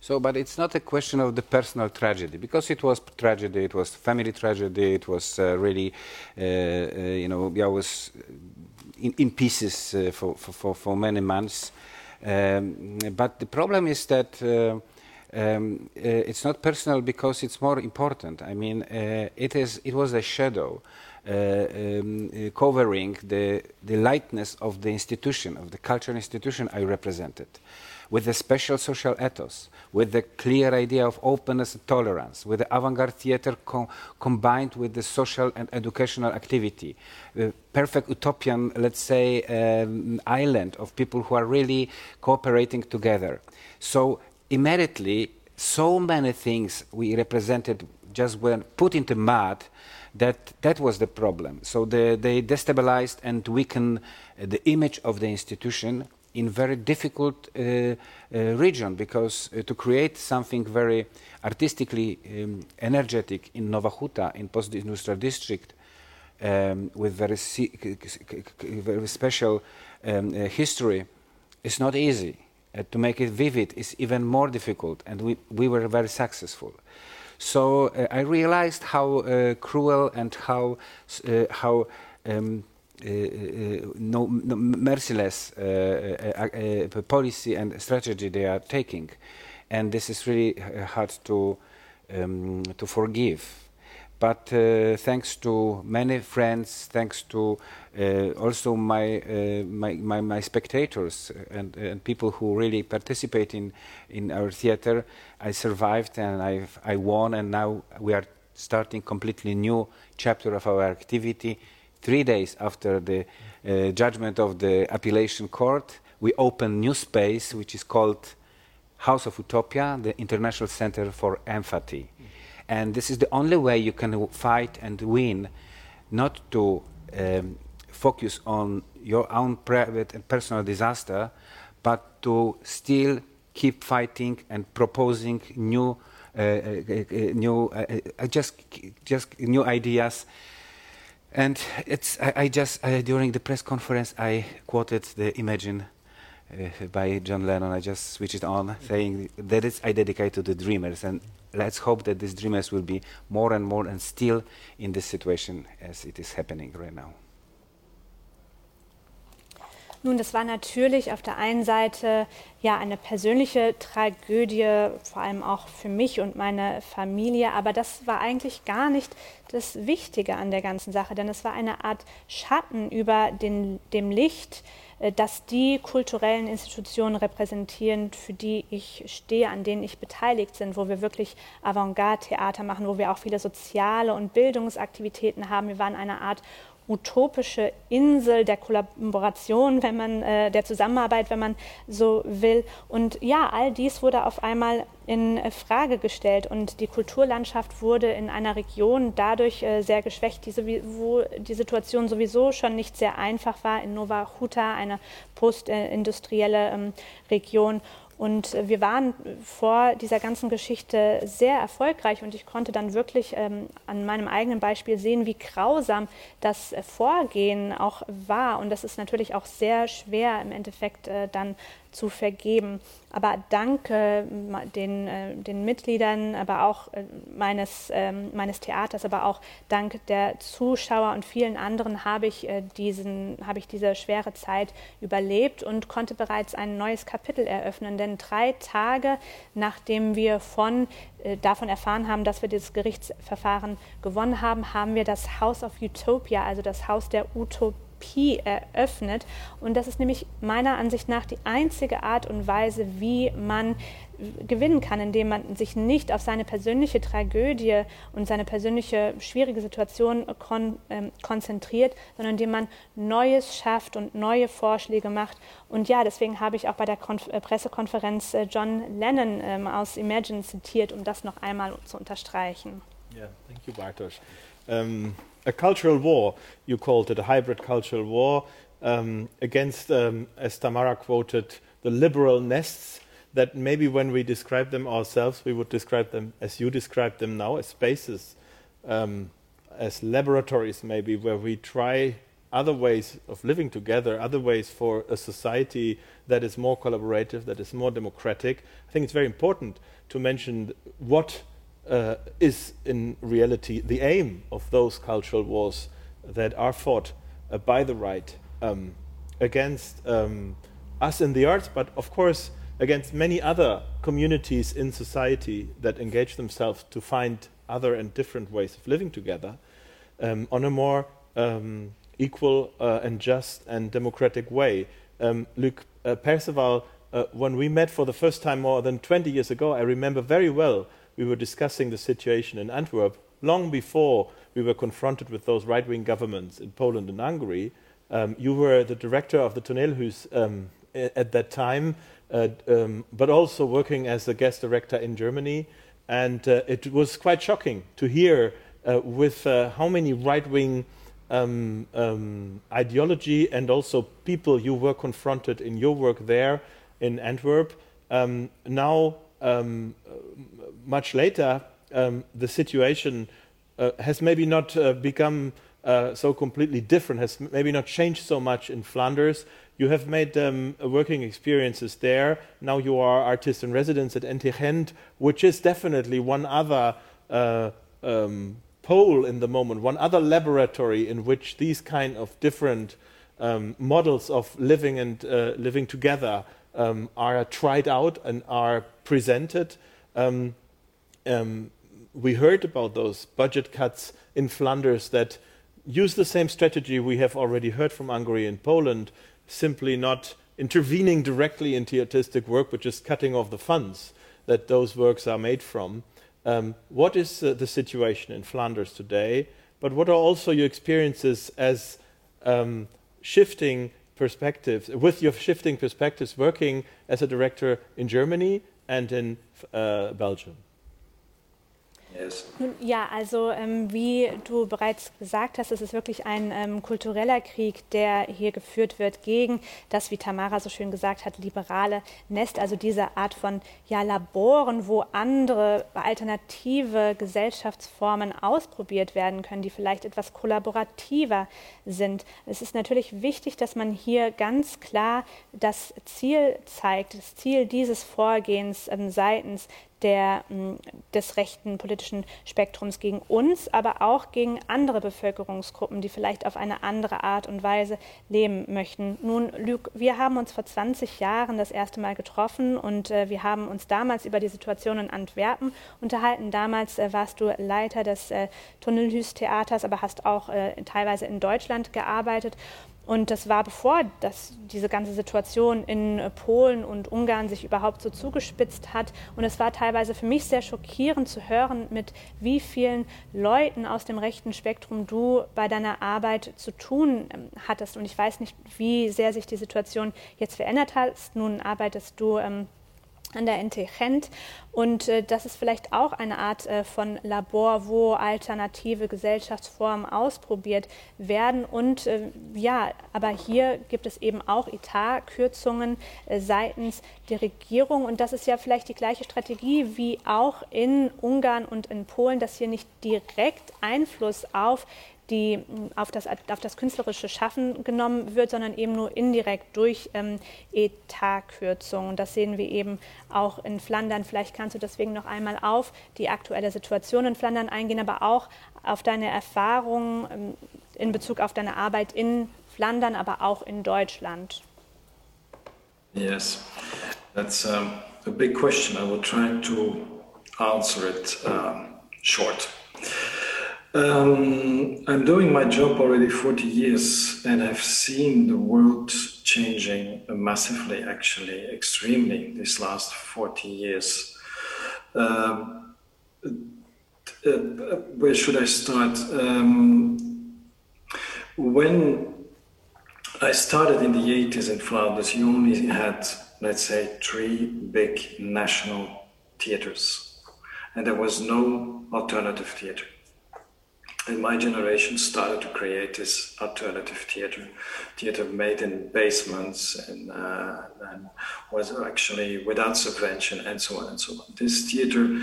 So, but it's not a question of the personal tragedy because it was tragedy, it was family tragedy, it was uh, really, uh, uh, you know, I was in, in pieces uh, for, for, for, many months. Um, but the problem is that uh, um, uh, it's not personal because it's more important. I mean, it, is, it was a shadow. Um, covering the, the lightness of the institution, of the cultural institution I represented with a special social ethos, with the clear idea of openness and tolerance, with the avant-garde theater co combined with the social and educational activity, the perfect utopian, let's say, um, island of people who are really cooperating together. So immediately, so many things we represented just were put into mud that that was the problem. So the, they destabilized and weakened the image of the institution in very difficult uh, uh, region because uh, to create something very artistically um, energetic in Nowa Huta, in post-industrial district, um, with very, very special um, uh, history, is not easy. Uh, to make it vivid is even more difficult, and we, we were very successful. So uh, I realized how cruel and how how um, uh, uh, no, no, merciless uh, policy and strategy they are taking, and this is really hard to um, to forgive. But uh, thanks to many friends, thanks to uh, also my, uh, my, my, my, spectators and, and, people who really participate in, in our theater, I survived and I've, I won, and now we are starting completely new chapter of our activity three days after the uh, judgment of the appellation court, we open new space which is called House of Utopia, the International Center for Empathy. Mm. And this is the only way you can fight and win, not to um, focus on your own private and personal disaster, but to still keep fighting and proposing new, uh, uh, uh new, uh, uh, just, just new ideas and it's, I, I just, uh, during the press conference, I quoted the Imagine uh, by John Lennon. I just switched it on, saying that is I dedicate to the dreamers. And let's hope that these dreamers will be more and more and still in this situation as it is happening right now. Nun, das war natürlich auf der einen Seite ja eine persönliche Tragödie, vor allem auch für mich und meine Familie, aber das war eigentlich gar nicht das Wichtige an der ganzen Sache, denn es war eine Art Schatten über den, dem Licht, äh, das die kulturellen Institutionen repräsentieren, für die ich stehe, an denen ich beteiligt bin, wo wir wirklich Avantgarde-Theater machen, wo wir auch viele soziale und Bildungsaktivitäten haben. Wir waren eine Art utopische Insel der Kollaboration, wenn man äh, der Zusammenarbeit, wenn man so will. Und ja, all dies wurde auf einmal in Frage gestellt und die Kulturlandschaft wurde in einer Region dadurch äh, sehr geschwächt, die, wo die Situation sowieso schon nicht sehr einfach war in Nova Huta, eine postindustrielle ähm, Region. Und äh, wir waren vor dieser ganzen Geschichte sehr erfolgreich und ich konnte dann wirklich ähm, an meinem eigenen Beispiel sehen, wie grausam das äh, Vorgehen auch war. Und das ist natürlich auch sehr schwer im Endeffekt äh, dann zu vergeben. Aber dank äh, den, äh, den Mitgliedern, aber auch äh, meines, ähm, meines Theaters, aber auch dank der Zuschauer und vielen anderen habe ich, äh, diesen, habe ich diese schwere Zeit überlebt und konnte bereits ein neues Kapitel eröffnen. Denn drei Tage nachdem wir von, davon erfahren haben, dass wir dieses Gerichtsverfahren gewonnen haben, haben wir das House of Utopia, also das Haus der Utopie, Utopie eröffnet. Und das ist nämlich meiner Ansicht nach die einzige Art und Weise, wie man gewinnen kann, indem man sich nicht auf seine persönliche Tragödie und seine persönliche schwierige Situation kon ähm, konzentriert, sondern indem man Neues schafft und neue Vorschläge macht. Und ja, deswegen habe ich auch bei der Konf äh, Pressekonferenz äh, John Lennon ähm, aus Imagine zitiert, um das noch einmal zu unterstreichen. Yeah, thank you, Bartosz. Um, a cultural war, you called it a hybrid cultural war um, against, um, as Tamara quoted, the liberal nests that maybe when we describe them ourselves, we would describe them as you describe them now, as spaces, um, as laboratories, maybe, where we try other ways of living together, other ways for a society that is more collaborative, that is more democratic. I think it's very important to mention what uh, is in reality the aim of those cultural wars that are fought uh, by the right um, against um, us in the arts, but of course against many other communities in society that engage themselves to find other and different ways of living together um, on a more um, equal uh, and just and democratic way. Um, Luk uh, Perceval, uh, when we met for the first time more than 20 years ago, I remember very well we were discussing the situation in Antwerp long before we were confronted with those right wing governments in Poland and Hungary. Um, you were the director of the Toneelhuis um, at that time uh, um, but also working as a guest director in Germany. And uh, it was quite shocking to hear uh, with uh, how many right wing um, um, ideology and also people you were confronted in your work there in Antwerp. Um, now, um, much later, um, the situation uh, has maybe not uh, become so completely different, has maybe not changed so much in Flanders, you have made um, working experiences there. Now you are artist in residence at NT Gent, which is definitely one other uh, um, pole in the moment, one other laboratory in which these kind of different um, models of living and uh, living together um, are tried out and are presented. Um, um, we heard about those budget cuts in Flanders that use the same strategy we have already heard from Hungary and Poland simply not intervening directly into artistic work, but just cutting off the funds that those works are made from. Um, what is uh, the situation in Flanders today? But what are also your experiences as um, shifting perspectives, with your shifting perspectives, working as a director in Germany and in uh, Belgium? Yes. Ja, also ähm, wie du bereits gesagt hast, es ist wirklich ein ähm, kultureller Krieg, der hier geführt wird gegen das, wie Tamara so schön gesagt hat, liberale Nest, also diese Art von ja, Laboren, wo andere alternative Gesellschaftsformen ausprobiert werden können, die vielleicht etwas kollaborativer sind. Es ist natürlich wichtig, dass man hier ganz klar das Ziel zeigt, das Ziel dieses Vorgehens ähm, seitens der, des rechten politischen Spektrums gegen uns, aber auch gegen andere Bevölkerungsgruppen, die vielleicht auf eine andere Art und Weise leben möchten. Nun, Luc, wir haben uns vor 20 Jahren das erste Mal getroffen und äh, wir haben uns damals über die Situation in Antwerpen unterhalten. Damals äh, warst du Leiter des äh, Tunnelhüs-Theaters, aber hast auch äh, teilweise in Deutschland gearbeitet. Und das war bevor das, diese ganze Situation in äh, Polen und Ungarn sich überhaupt so zugespitzt hat. Und es war teilweise für mich sehr schockierend zu hören, mit wie vielen Leuten aus dem rechten Spektrum du bei deiner Arbeit zu tun ähm, hattest. Und ich weiß nicht, wie sehr sich die Situation jetzt verändert hat. Nun arbeitest du ähm, an der NT Gent. Und äh, das ist vielleicht auch eine Art äh, von Labor, wo alternative Gesellschaftsformen ausprobiert werden. Und äh, ja, aber hier gibt es eben auch Etatkürzungen äh, seitens der Regierung. Und das ist ja vielleicht die gleiche Strategie wie auch in Ungarn und in Polen, dass hier nicht direkt Einfluss auf die auf das, auf das künstlerische Schaffen genommen wird, sondern eben nur indirekt durch ähm, Etatkürzungen. Das sehen wir eben auch in Flandern. Vielleicht kannst du deswegen noch einmal auf die aktuelle Situation in Flandern eingehen, aber auch auf deine Erfahrungen ähm, in Bezug auf deine Arbeit in Flandern, aber auch in Deutschland. Yes, that's um, a big question. I will try to answer it um, short. Um, I'm doing my job already 40 years and I've seen the world changing massively, actually, extremely, these last 40 years. Um, uh, where should I start? Um, when I started in the 80s in Flanders, you only had, let's say, three big national theaters, and there was no alternative theater and my generation started to create this alternative theater, theater made in basements and, uh, and, was actually without subvention and so on and so on. This theater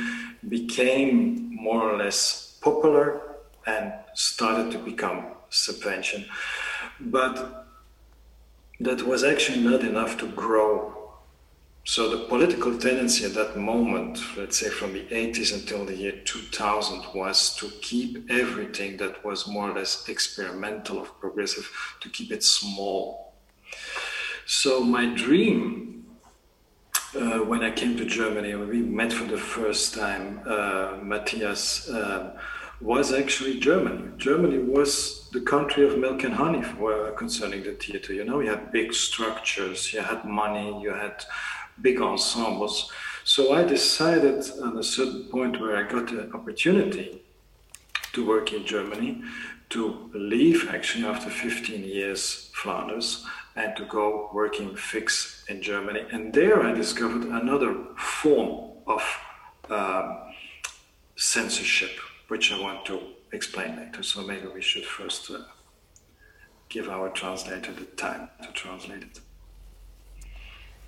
became more or less popular and started to become subvention, but that was actually not enough to grow so the political tendency at that moment, let's say from the 80s until the year 2000, was to keep everything that was more or less experimental or progressive, to keep it small. So my dream uh, when I came to Germany, when we met for the first time, uh, Matthias, uh, was actually Germany. Germany was the country of milk and honey for, concerning the theater. You know, you had big structures, you had money, you had big ensembles. So I decided at a certain point where I got the opportunity to work in Germany to leave actually after 15 years Flanders and to go working fix in Germany. And there I discovered another form of um, censorship, which I want to explain later. So maybe we should first uh, give our translator the time to translate it.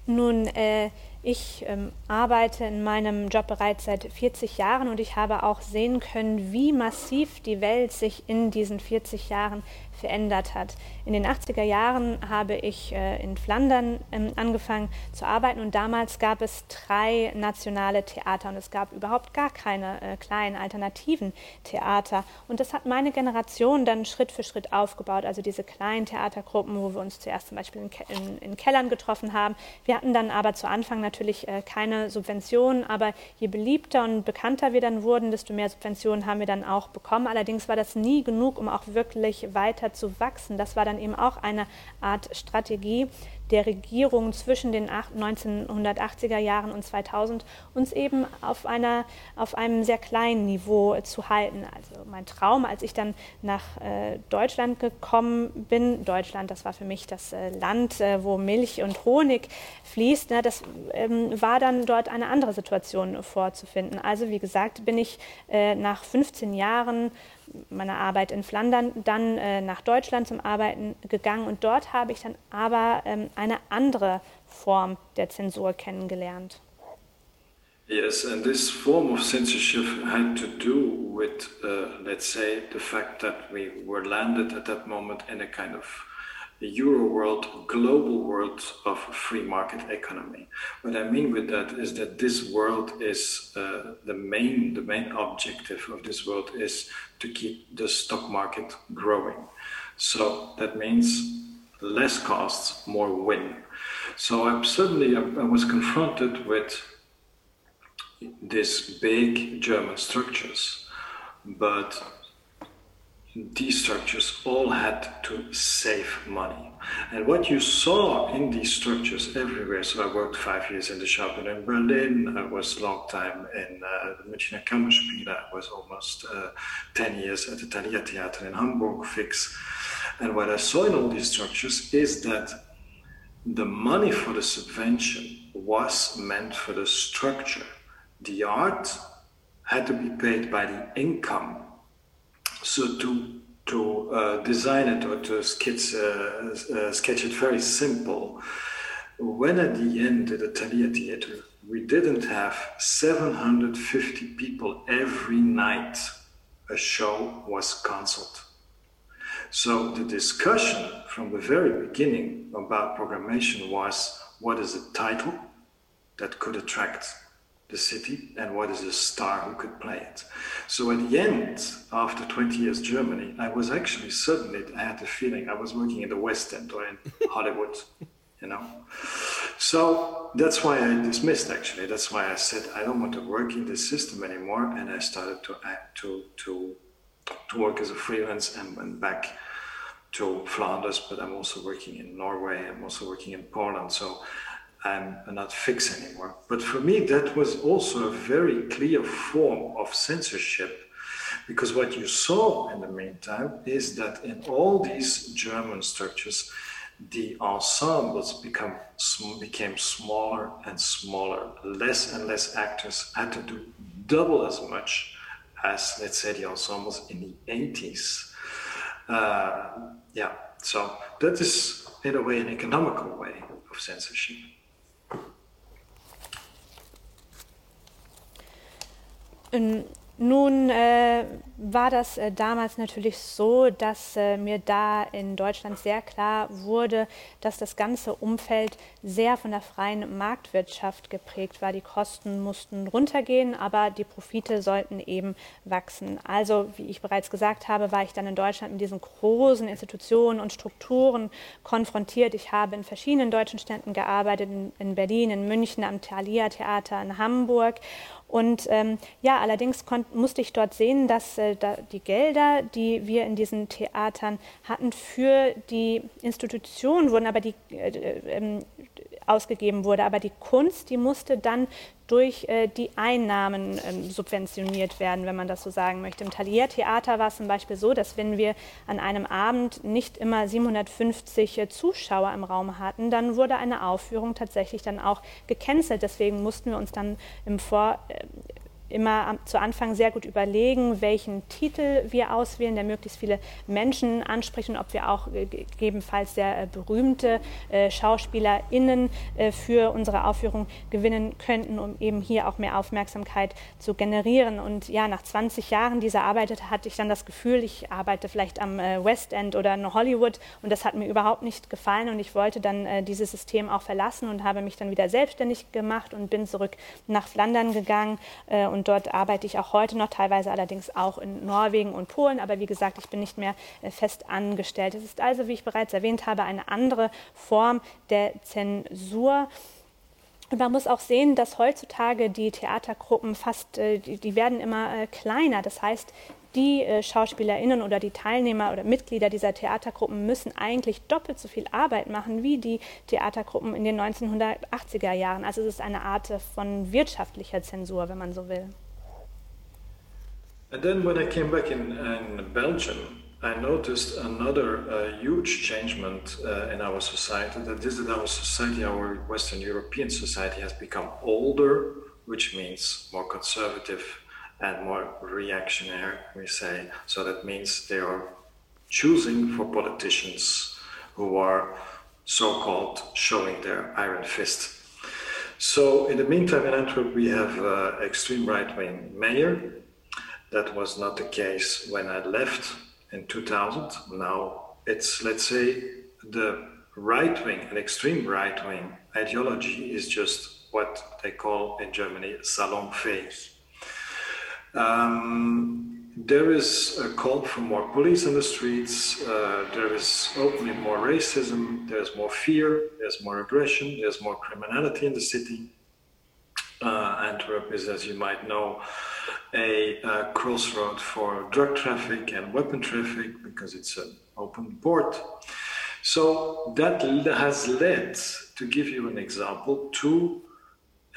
Nun, äh, ich ähm, arbeite in meinem Job bereits seit 40 Jahren und ich habe auch sehen können, wie massiv die Welt sich in diesen 40 Jahren verändert hat. In den 80er Jahren habe ich äh, in Flandern ähm, angefangen zu arbeiten und damals gab es drei nationale Theater und es gab überhaupt gar keine äh, kleinen alternativen Theater. Und das hat meine Generation dann Schritt für Schritt aufgebaut. Also diese kleinen Theatergruppen, wo wir uns zuerst zum Beispiel in, in, in Kellern getroffen haben. Wir hatten dann aber zu Anfang natürlich äh, keine Subventionen, aber je beliebter und bekannter wir dann wurden, desto mehr Subventionen haben wir dann auch bekommen. Allerdings war das nie genug, um auch wirklich weiter weiter zu wachsen. Das war dann eben auch eine Art Strategie der Regierung zwischen den 1980er Jahren und 2000, uns eben auf, einer, auf einem sehr kleinen Niveau zu halten. Also mein Traum, als ich dann nach äh, Deutschland gekommen bin, Deutschland, das war für mich das äh, Land, äh, wo Milch und Honig fließt, ne, das ähm, war dann dort eine andere Situation vorzufinden. Also wie gesagt, bin ich äh, nach 15 Jahren meiner Arbeit in Flandern dann äh, nach Deutschland zum Arbeiten gegangen und dort habe ich dann aber ähm, eine andere Form der Zensur kennengelernt. Yes, and this form of censorship had to do with, uh, let's say, the fact that we were landed at that moment in a kind of the Euro world, global world of free market economy. What I mean with that is that this world is uh, the main the main objective of this world is to keep the stock market growing. So that means less costs, more win. So I'm suddenly I, I was confronted with these big German structures, but these structures all had to save money. And what you saw in these structures everywhere, so I worked five years in the Schauspiel in Berlin, I was a long time in uh, the Münchner Kammerspiele, I was almost uh, 10 years at the Thalia Theater in Hamburg, Fix. And what I saw in all these structures is that the money for the subvention was meant for the structure. The art had to be paid by the income so to to uh, design it or to sketch uh, uh, sketch it very simple. When at the end at the Thalia Theater we didn't have 750 people every night, a show was cancelled. So the discussion from the very beginning about programmation was what is a title that could attract the city and what is the star who could play it. So at the end, after 20 years Germany, I was actually suddenly, I had the feeling I was working in the West End or in Hollywood, you know. So that's why I dismissed actually. That's why I said I don't want to work in this system anymore. And I started to act, to, to to work as a freelance and went back to Flanders, but I'm also working in Norway. I'm also working in Poland. So I'm not fixed anymore. But for me, that was also a very clear form of censorship because what you saw in the meantime is that in all these German structures, the ensembles become became smaller and smaller. Less and less actors had to do double as much as, let's say, the ensembles in the 80s. Uh, yeah, so that is, in a way, an economical way of censorship. Nun äh, war das äh, damals natürlich so, dass äh, mir da in Deutschland sehr klar wurde, dass das ganze Umfeld sehr von der freien Marktwirtschaft geprägt war. Die Kosten mussten runtergehen, aber die Profite sollten eben wachsen. Also, wie ich bereits gesagt habe, war ich dann in Deutschland mit diesen großen Institutionen und Strukturen konfrontiert. Ich habe in verschiedenen deutschen Städten gearbeitet, in, in Berlin, in München, am Thalia Theater in Hamburg und ähm, ja, allerdings musste ich dort sehen, dass äh, da die Gelder, die wir in diesen Theatern hatten, für die Institutionen wurden, aber die äh, äh, ausgegeben wurde. Aber die Kunst, die musste dann durch äh, die Einnahmen ähm, subventioniert werden, wenn man das so sagen möchte. Im Talier Theater war es zum Beispiel so, dass wenn wir an einem Abend nicht immer 750 äh, Zuschauer im Raum hatten, dann wurde eine Aufführung tatsächlich dann auch gecancelt. Deswegen mussten wir uns dann im Vor äh, immer zu Anfang sehr gut überlegen, welchen Titel wir auswählen, der möglichst viele Menschen anspricht und ob wir auch gegebenenfalls sehr äh, berühmte äh, SchauspielerInnen äh, für unsere Aufführung gewinnen könnten, um eben hier auch mehr Aufmerksamkeit zu generieren. Und ja, nach 20 Jahren dieser Arbeit hatte ich dann das Gefühl, ich arbeite vielleicht am West End oder in Hollywood und das hat mir überhaupt nicht gefallen und ich wollte dann dieses System auch verlassen und habe mich dann wieder selbstständig gemacht und bin zurück nach Flandern gegangen und und dort arbeite ich auch heute noch, teilweise allerdings auch in Norwegen und Polen. Aber wie gesagt, ich bin nicht mehr äh, fest angestellt. Es ist also, wie ich bereits erwähnt habe, eine andere Form der Zensur. Und man muss auch sehen, dass heutzutage die Theatergruppen fast, äh, die, werden immer äh, kleiner. Das heißt, die äh, SchauspielerInnen oder die Teilnehmer oder Mitglieder dieser Theatergruppen müssen eigentlich doppelt so viel Arbeit machen wie die Theatergruppen in den 1980er Jahren. Also es ist eine Art von wirtschaftlicher Zensur, wenn man so will. And then when I came back in, in Belgium, I noticed another uh, huge changement uh, in our society. That is that our society, our Western European society, has become older, which means more conservative, and more reactionary, we say. So that means they are choosing for politicians who are so called showing their iron fist. So, in the meantime, in Antwerp, we have uh, extreme right wing mayor. That was not the case when I left in 2000. Now it's, let's say, the right wing and extreme right wing ideology is just what they call in Germany salonfähig. Um, there is a call for more police in the streets. Uh, there is openly more racism. There's more fear. There's more aggression. There's more criminality in the city. Uh, Antwerp is, as you might know, a, a crossroad for drug traffic and weapon traffic because it's an open port. So that has led, to give you an example, to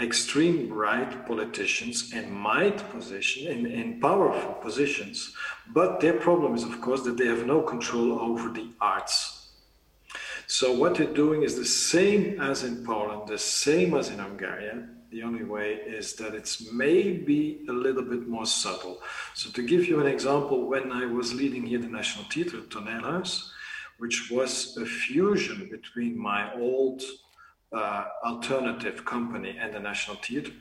extreme right politicians in might position in, in powerful positions but their problem is of course that they have no control over the arts. So what they're doing is the same as in poland the same as in hungary. The only way is that it's maybe a little bit more subtle. So to give you an example when i was leading here the national theatre toneelhuis which was a fusion between my old uh, alternative company and the National Theatre,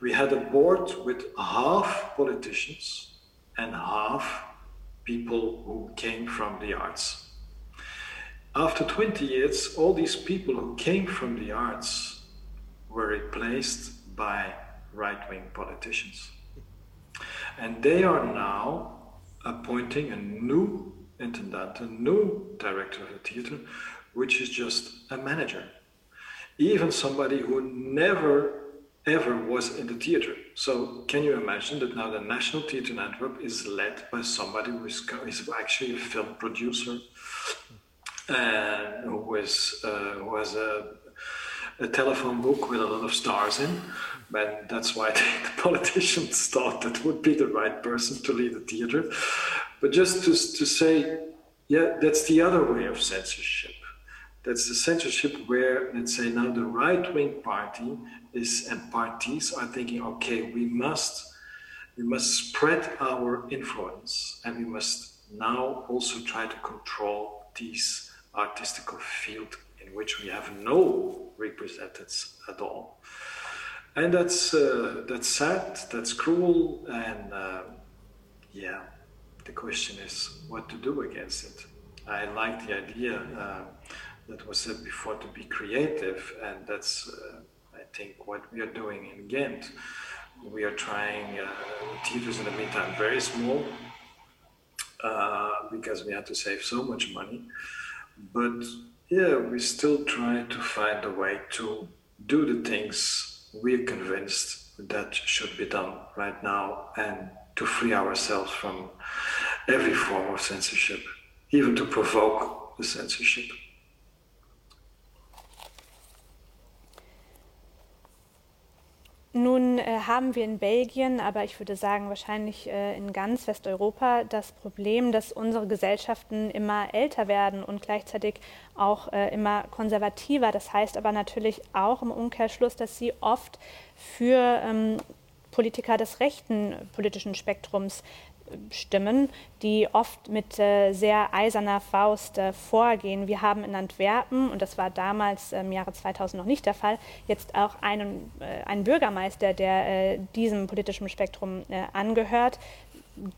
we had a board with half politicians and half people who came from the arts. After 20 years, all these people who came from the arts were replaced by right wing politicians. And they are now appointing a new intendant, a new director of the theatre, which is just a manager even somebody who never ever was in the theater. So can you imagine that now the National Theatre in Antwerp is led by somebody who is, is actually a film producer and who is uh, who has a, a telephone book with a lot of stars in. And that's why the politicians thought that would be the right person to lead the theater. But just to, to say, yeah, that's the other way of censorship. That's the censorship where, let's say, now the right wing party is and parties are thinking, okay, we must we must spread our influence and we must now also try to control these artistical field in which we have no representatives at all. And that's uh, that's sad, that's cruel, and uh, yeah, the question is what to do against it. I like the idea uh, that was said before to be creative, and that's uh, I think what we are doing in Ghent. We are trying uh, theaters in the meantime very small uh, because we had to save so much money, but yeah, we still try to find a way to do the things we're convinced that should be done right now and to free ourselves from every form of censorship, even to provoke the censorship. Nun äh, haben wir in Belgien, aber ich würde sagen wahrscheinlich äh, in ganz Westeuropa das Problem, dass unsere Gesellschaften immer älter werden und gleichzeitig auch äh, immer konservativer. Das heißt aber natürlich auch im Umkehrschluss, dass sie oft für ähm, Politiker des rechten politischen Spektrums stimmen, die oft mit äh, sehr eiserner Faust äh, vorgehen. Wir haben in Antwerpen, und das war damals im Jahre 2000 noch nicht der Fall, jetzt auch einen, äh, einen Bürgermeister, der äh, diesem politischen Spektrum äh, angehört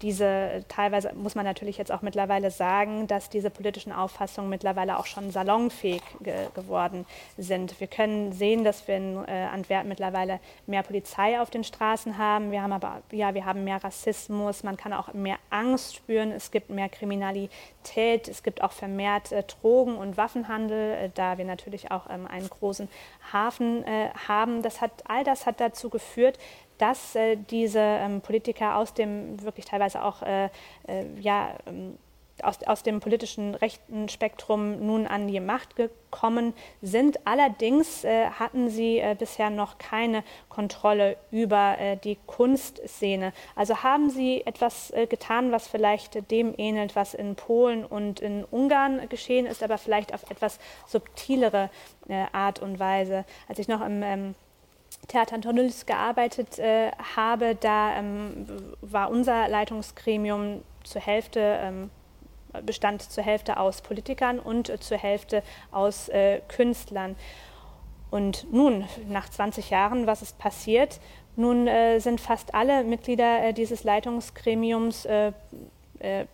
diese teilweise muss man natürlich jetzt auch mittlerweile sagen, dass diese politischen Auffassungen mittlerweile auch schon salonfähig ge geworden sind. Wir können sehen, dass wir in äh, Antwerpen mittlerweile mehr Polizei auf den Straßen haben. Wir haben aber ja, wir haben mehr Rassismus. Man kann auch mehr Angst spüren. Es gibt mehr Kriminalität. Es gibt auch vermehrt äh, Drogen- und Waffenhandel, äh, da wir natürlich auch ähm, einen großen Hafen äh, haben. Das hat all das hat dazu geführt, dass äh, diese ähm, Politiker aus dem wirklich teilweise auch äh, äh, ja, ähm, aus, aus dem politischen rechten Spektrum nun an die Macht gekommen sind. Allerdings äh, hatten sie äh, bisher noch keine Kontrolle über äh, die Kunstszene. Also haben sie etwas getan, was vielleicht dem ähnelt, was in Polen und in Ungarn geschehen ist, aber vielleicht auf etwas subtilere Art und Weise. Als ich noch im ähm, Theater Antonulis gearbeitet äh, habe, da ähm, war unser Leitungsgremium zur Hälfte, ähm, bestand zur Hälfte aus Politikern und äh, zur Hälfte aus äh, Künstlern. Und nun, nach 20 Jahren, was ist passiert? Nun äh, sind fast alle Mitglieder äh, dieses Leitungsgremiums äh,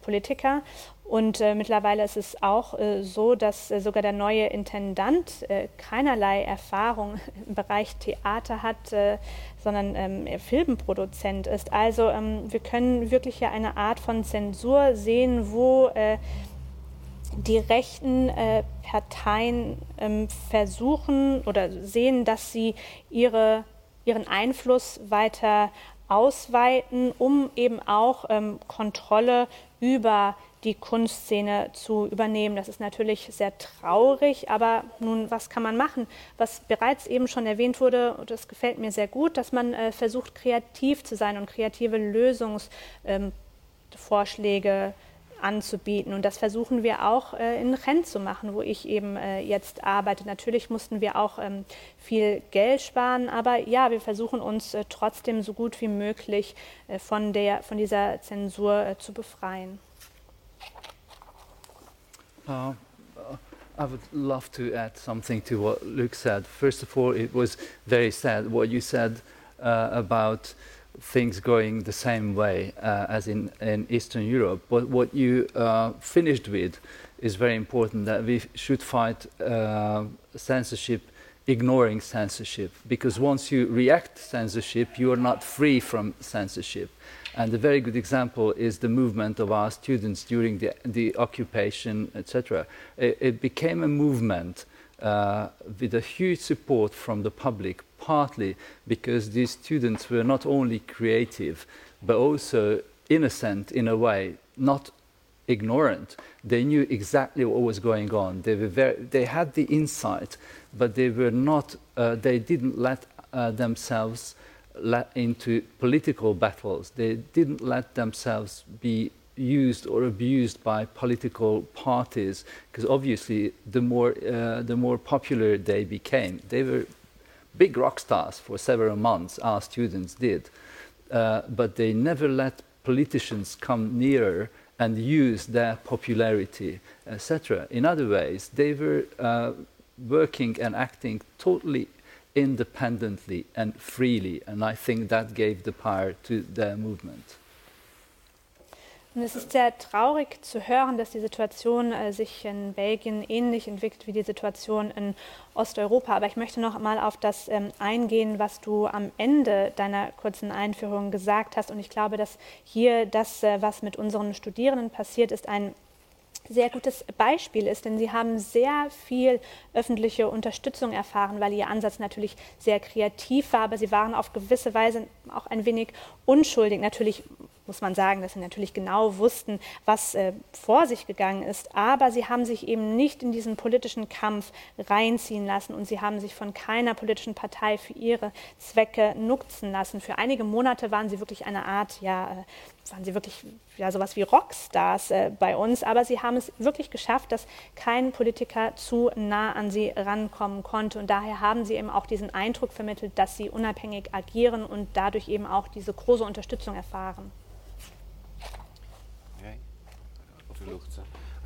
Politiker und äh, mittlerweile ist es auch äh, so, dass äh, sogar der neue Intendant äh, keinerlei Erfahrung im Bereich Theater hat, äh, sondern ähm, Filmproduzent ist. Also ähm, wir können wirklich hier eine Art von Zensur sehen, wo äh, die rechten Parteien ähm, versuchen oder sehen, dass sie ihre, ihren Einfluss weiter ausweiten, um eben auch ähm, Kontrolle über die Kunstszene zu übernehmen. Das ist natürlich sehr traurig, aber nun, was kann man machen? Was bereits eben schon erwähnt wurde, und das gefällt mir sehr gut, dass man äh, versucht, kreativ zu sein und kreative Lösungsvorschläge ähm, anzubieten. Und das versuchen wir auch äh, in Rennes zu machen, wo ich eben äh, jetzt arbeite. Natürlich mussten wir auch ähm, viel Geld sparen, aber ja, wir versuchen uns äh, trotzdem so gut wie möglich äh, von, der, von dieser Zensur äh, zu befreien. Uh, I would love to add something to what Luk said. First of all, it was very sad what you said uh, about things going the same way uh, as in, in Eastern Europe. But what you uh, finished with is very important that we should fight uh, censorship ignoring censorship because once you react censorship you are not free from censorship and a very good example is the movement of our students during the, the occupation, etc. It, it, became a movement uh, with a huge support from the public, partly because these students were not only creative, but also innocent in a way, not ignorant. They knew exactly what was going on. They, were very, they had the insight, but they were not, uh, they didn't let uh, themselves into political battles. They didn't let themselves be used or abused by political parties because obviously the more uh, the more popular they became they were big rock stars for several months our students did uh, but they never let politicians come nearer and use their popularity etc in other ways they were uh, working and acting totally independently and freely and i think that gave the power to their movement Und es ist sehr traurig zu hören, dass die Situation äh, sich in Belgien ähnlich entwickelt wie die Situation in Osteuropa. Aber ich möchte noch mal auf das ähm, eingehen, was du am Ende deiner kurzen Einführung gesagt hast. Und ich glaube, dass hier das, äh, was mit unseren Studierenden passiert, ist ein sehr gutes Beispiel ist, denn sie haben sehr viel öffentliche Unterstützung erfahren, weil ihr Ansatz natürlich sehr kreativ war, aber sie waren auf gewisse Weise auch ein wenig unschuldig. Natürlich muss man sagen, dass sie natürlich genau wussten, was äh, vor sich gegangen ist. Aber sie haben sich eben nicht in diesen politischen Kampf reinziehen lassen und sie haben sich von keiner politischen Partei für ihre Zwecke nutzen lassen. Für einige Monate waren sie wirklich eine Art, ja, äh, waren sie wirklich ja, sowas wie Rockstars äh, bei uns, aber sie haben es wirklich geschafft, dass kein Politiker zu nah an sie rankommen konnte. Und daher haben sie eben auch diesen Eindruck vermittelt, dass sie unabhängig agieren und dadurch eben auch diese große Unterstützung erfahren.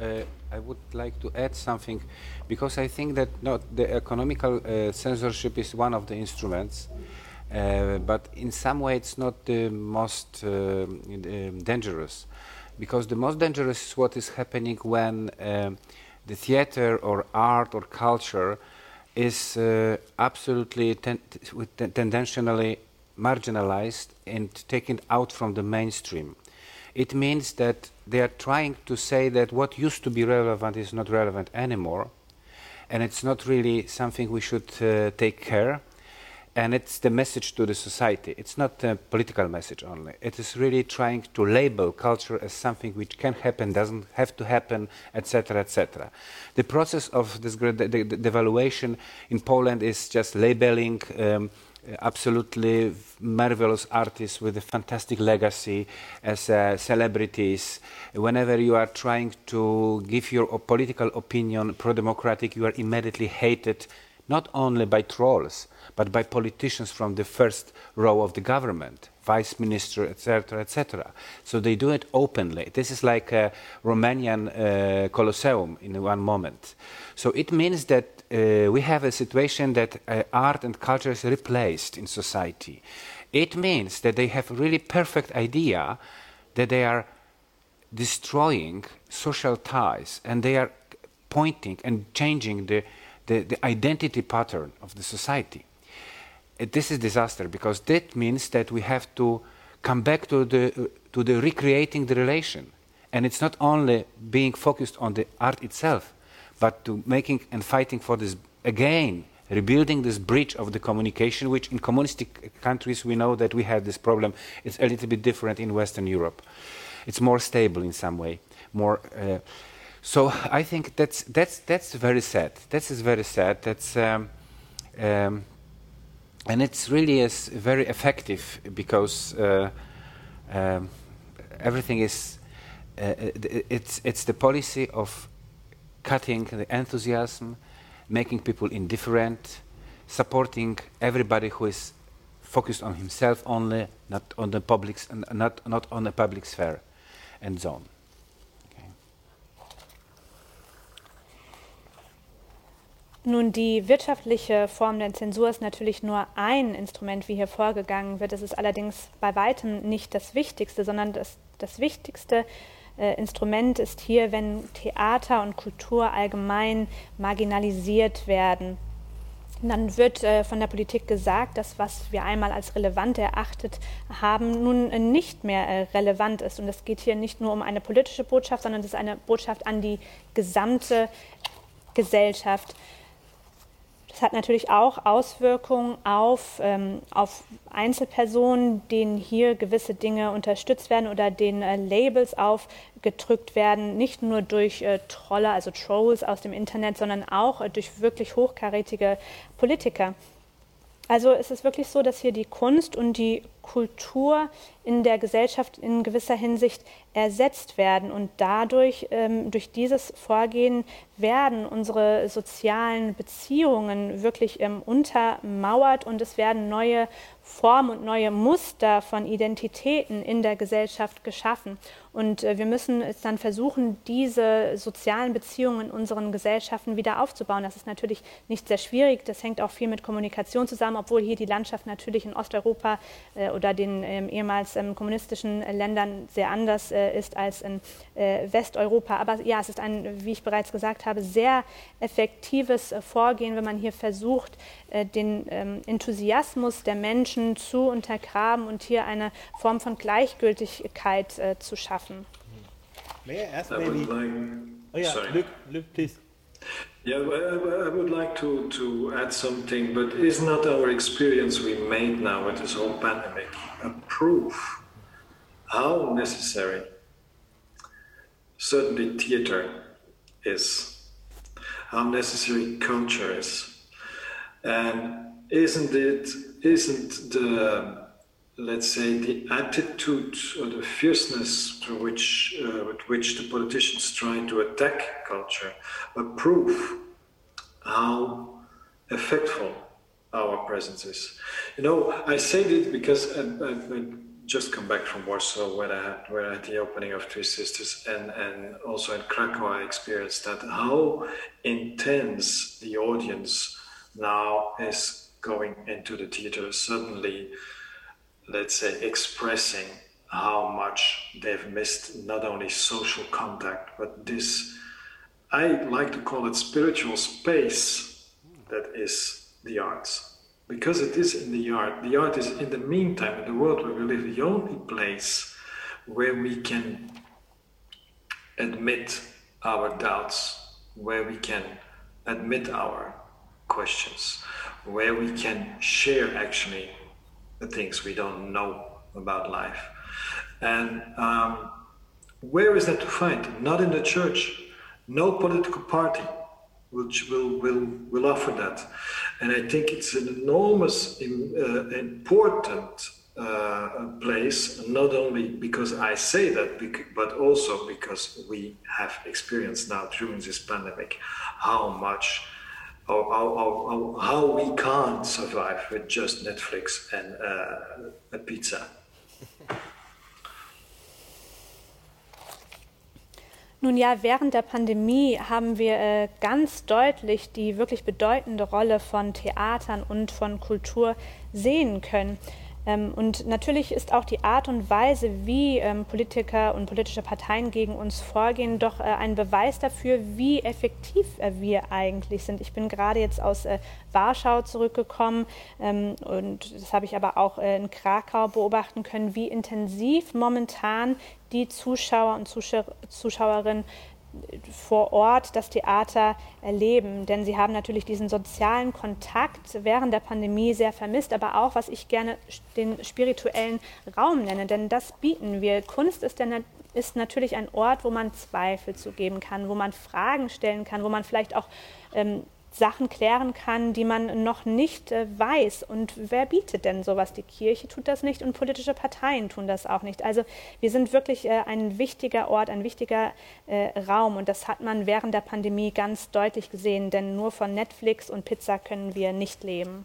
Uh, I would like to add something because I think that no, the economical uh, censorship is one of the instruments, uh, but in some way it's not the most uh, um, dangerous because the most dangerous is what is happening when um, the theater or art or culture is uh, absolutely ten tendentially marginalized and taken out from the mainstream it means that they are trying to say that what used to be relevant is not relevant anymore, and it's not really something we should uh, take care. And it's the message to the society. It's not a political message only. It is really trying to label culture as something which can happen, doesn't have to happen, etc., etc. The process of this devaluation in Poland is just labeling. Um, absolutely marvelous artists with a fantastic legacy as uh, celebrities. Whenever you are trying to give your political opinion pro-democratic, you are immediately hated not only by trolls, but by politicians from the first row of the government, vice minister, etc., etc. So they do it openly. This is like a Romanian uh, Colosseum in one moment. So it means that uh, we have a situation that uh, art and culture is replaced in society. It means that they have really perfect idea that they are destroying social ties and they are pointing and changing the, the, the identity pattern of the society. Uh, this is disaster because that means that we have to come back to the, to the recreating the relation. And it's not only being focused on the art itself, but to making and fighting for this again rebuilding this bridge of the communication which in communistic countries we know that we have this problem. It's a little bit different in western europe. It's more stable in some way more uh, so i think that's that's that's very sad. That is very sad. That's um, um, and it's really is very effective because uh, um, everything is uh, it's it's the policy of cutting the enthusiasm, making people indifferent, supporting everybody who is focused on himself only, not on the public, not, not on the public sphere and zone. Nun, die wirtschaftliche Form der Zensur ist natürlich nur ein Instrument, wie hier vorgegangen wird. Es ist allerdings bei weitem nicht das Wichtigste, sondern das, das Wichtigste äh, Instrument ist hier, wenn Theater und Kultur allgemein marginalisiert werden. Dann wird äh, von der Politik gesagt, dass was wir einmal als relevant erachtet haben, nun äh, nicht mehr äh, relevant ist. Und es geht hier nicht nur um eine politische Botschaft, sondern es ist eine Botschaft an die gesamte Gesellschaft. Das hat natürlich auch Auswirkungen auf, ähm, auf Einzelpersonen, denen hier gewisse Dinge unterstützt werden oder denen äh, Labels aufgedrückt werden, nicht nur durch äh, Trolle, also Trolls aus dem Internet, sondern auch äh, durch wirklich hochkarätige Politiker. Also es ist wirklich so, dass hier die Kunst und die Kultur in der Gesellschaft in gewisser Hinsicht ersetzt werden. Und dadurch, ähm, durch dieses Vorgehen, werden unsere sozialen Beziehungen wirklich ähm, untermauert und es werden neue Formen und neue Muster von Identitäten in der Gesellschaft geschaffen. Und äh, wir müssen es dann versuchen, diese sozialen Beziehungen in unseren Gesellschaften wieder aufzubauen. Das ist natürlich nicht sehr schwierig. Das hängt auch viel mit Kommunikation zusammen, obwohl hier die Landschaft natürlich in Osteuropa äh, oder den ähm, ehemals ähm, kommunistischen Ländern sehr anders äh, ist als in äh, Westeuropa. Aber ja, es ist ein, wie ich bereits gesagt habe, sehr effektives äh, Vorgehen, wenn man hier versucht, äh, den ähm, Enthusiasmus der Menschen zu untergraben und hier eine Form von Gleichgültigkeit zu schaffen. May I ask maybe? Oh yeah. Luke, Luke, please. Yeah, I, would like to, to add something, but is not our experience we made now with this whole pandemic. A proof how necessary certainly theater is, how necessary culture is, and isn't it isn't the let's say, the attitude or the fierceness to which, uh, with which the politicians try to attack culture, a proof how effectful our presence is. You know, I say this because I, I, I just come back from Warsaw, where I had, where I had the opening of Three Sisters, and, and also in Krakow, I experienced that how intense the audience now is going into the theater. Suddenly, let's say, expressing how much they've missed not only social contact, but this, I like to call it spiritual space that is the arts. Because it is in the art. The art is, in the meantime, in the world where we live, the only place where we can admit our doubts, where we can admit our questions, where we can share actually the things we don't know about life. And um, where is that to find? Not in the church. No political party which will, will, will offer that. And I think it's an enormous, uh, important uh, place, not only because I say that, but also because we have experienced now during this pandemic how much how, how, how, we can't survive with just Netflix and uh, a pizza. Nun ja, während der Pandemie haben wir äh, ganz deutlich die wirklich bedeutende Rolle von Theatern und von Kultur sehen können. Ähm, und natürlich ist auch die Art und Weise, wie ähm, Politiker und politische Parteien gegen uns vorgehen, doch äh, ein Beweis dafür, wie effektiv äh, wir eigentlich sind. Ich bin gerade jetzt aus äh, Warschau zurückgekommen ähm, und das habe ich aber auch in Krakau beobachten können, wie intensiv momentan die Zuschauer und Zuschauerinnen vor Ort das Theater erleben. Denn sie haben natürlich diesen sozialen Kontakt während der Pandemie sehr vermisst, aber auch, was ich gerne den spirituellen Raum nenne. Denn das bieten wir. Kunst ist, der, ist natürlich ein Ort, wo man Zweifel zugeben kann, wo man Fragen stellen kann, wo man vielleicht auch ähm, Sachen klären kann, die man noch nicht äh, weiß. Und wer bietet denn sowas? Die Kirche tut das nicht und politische Parteien tun das auch nicht. Also wir sind wirklich äh, ein wichtiger Ort, ein wichtiger äh, Raum. Und das hat man während der Pandemie ganz deutlich gesehen, denn nur von Netflix und Pizza können wir nicht leben.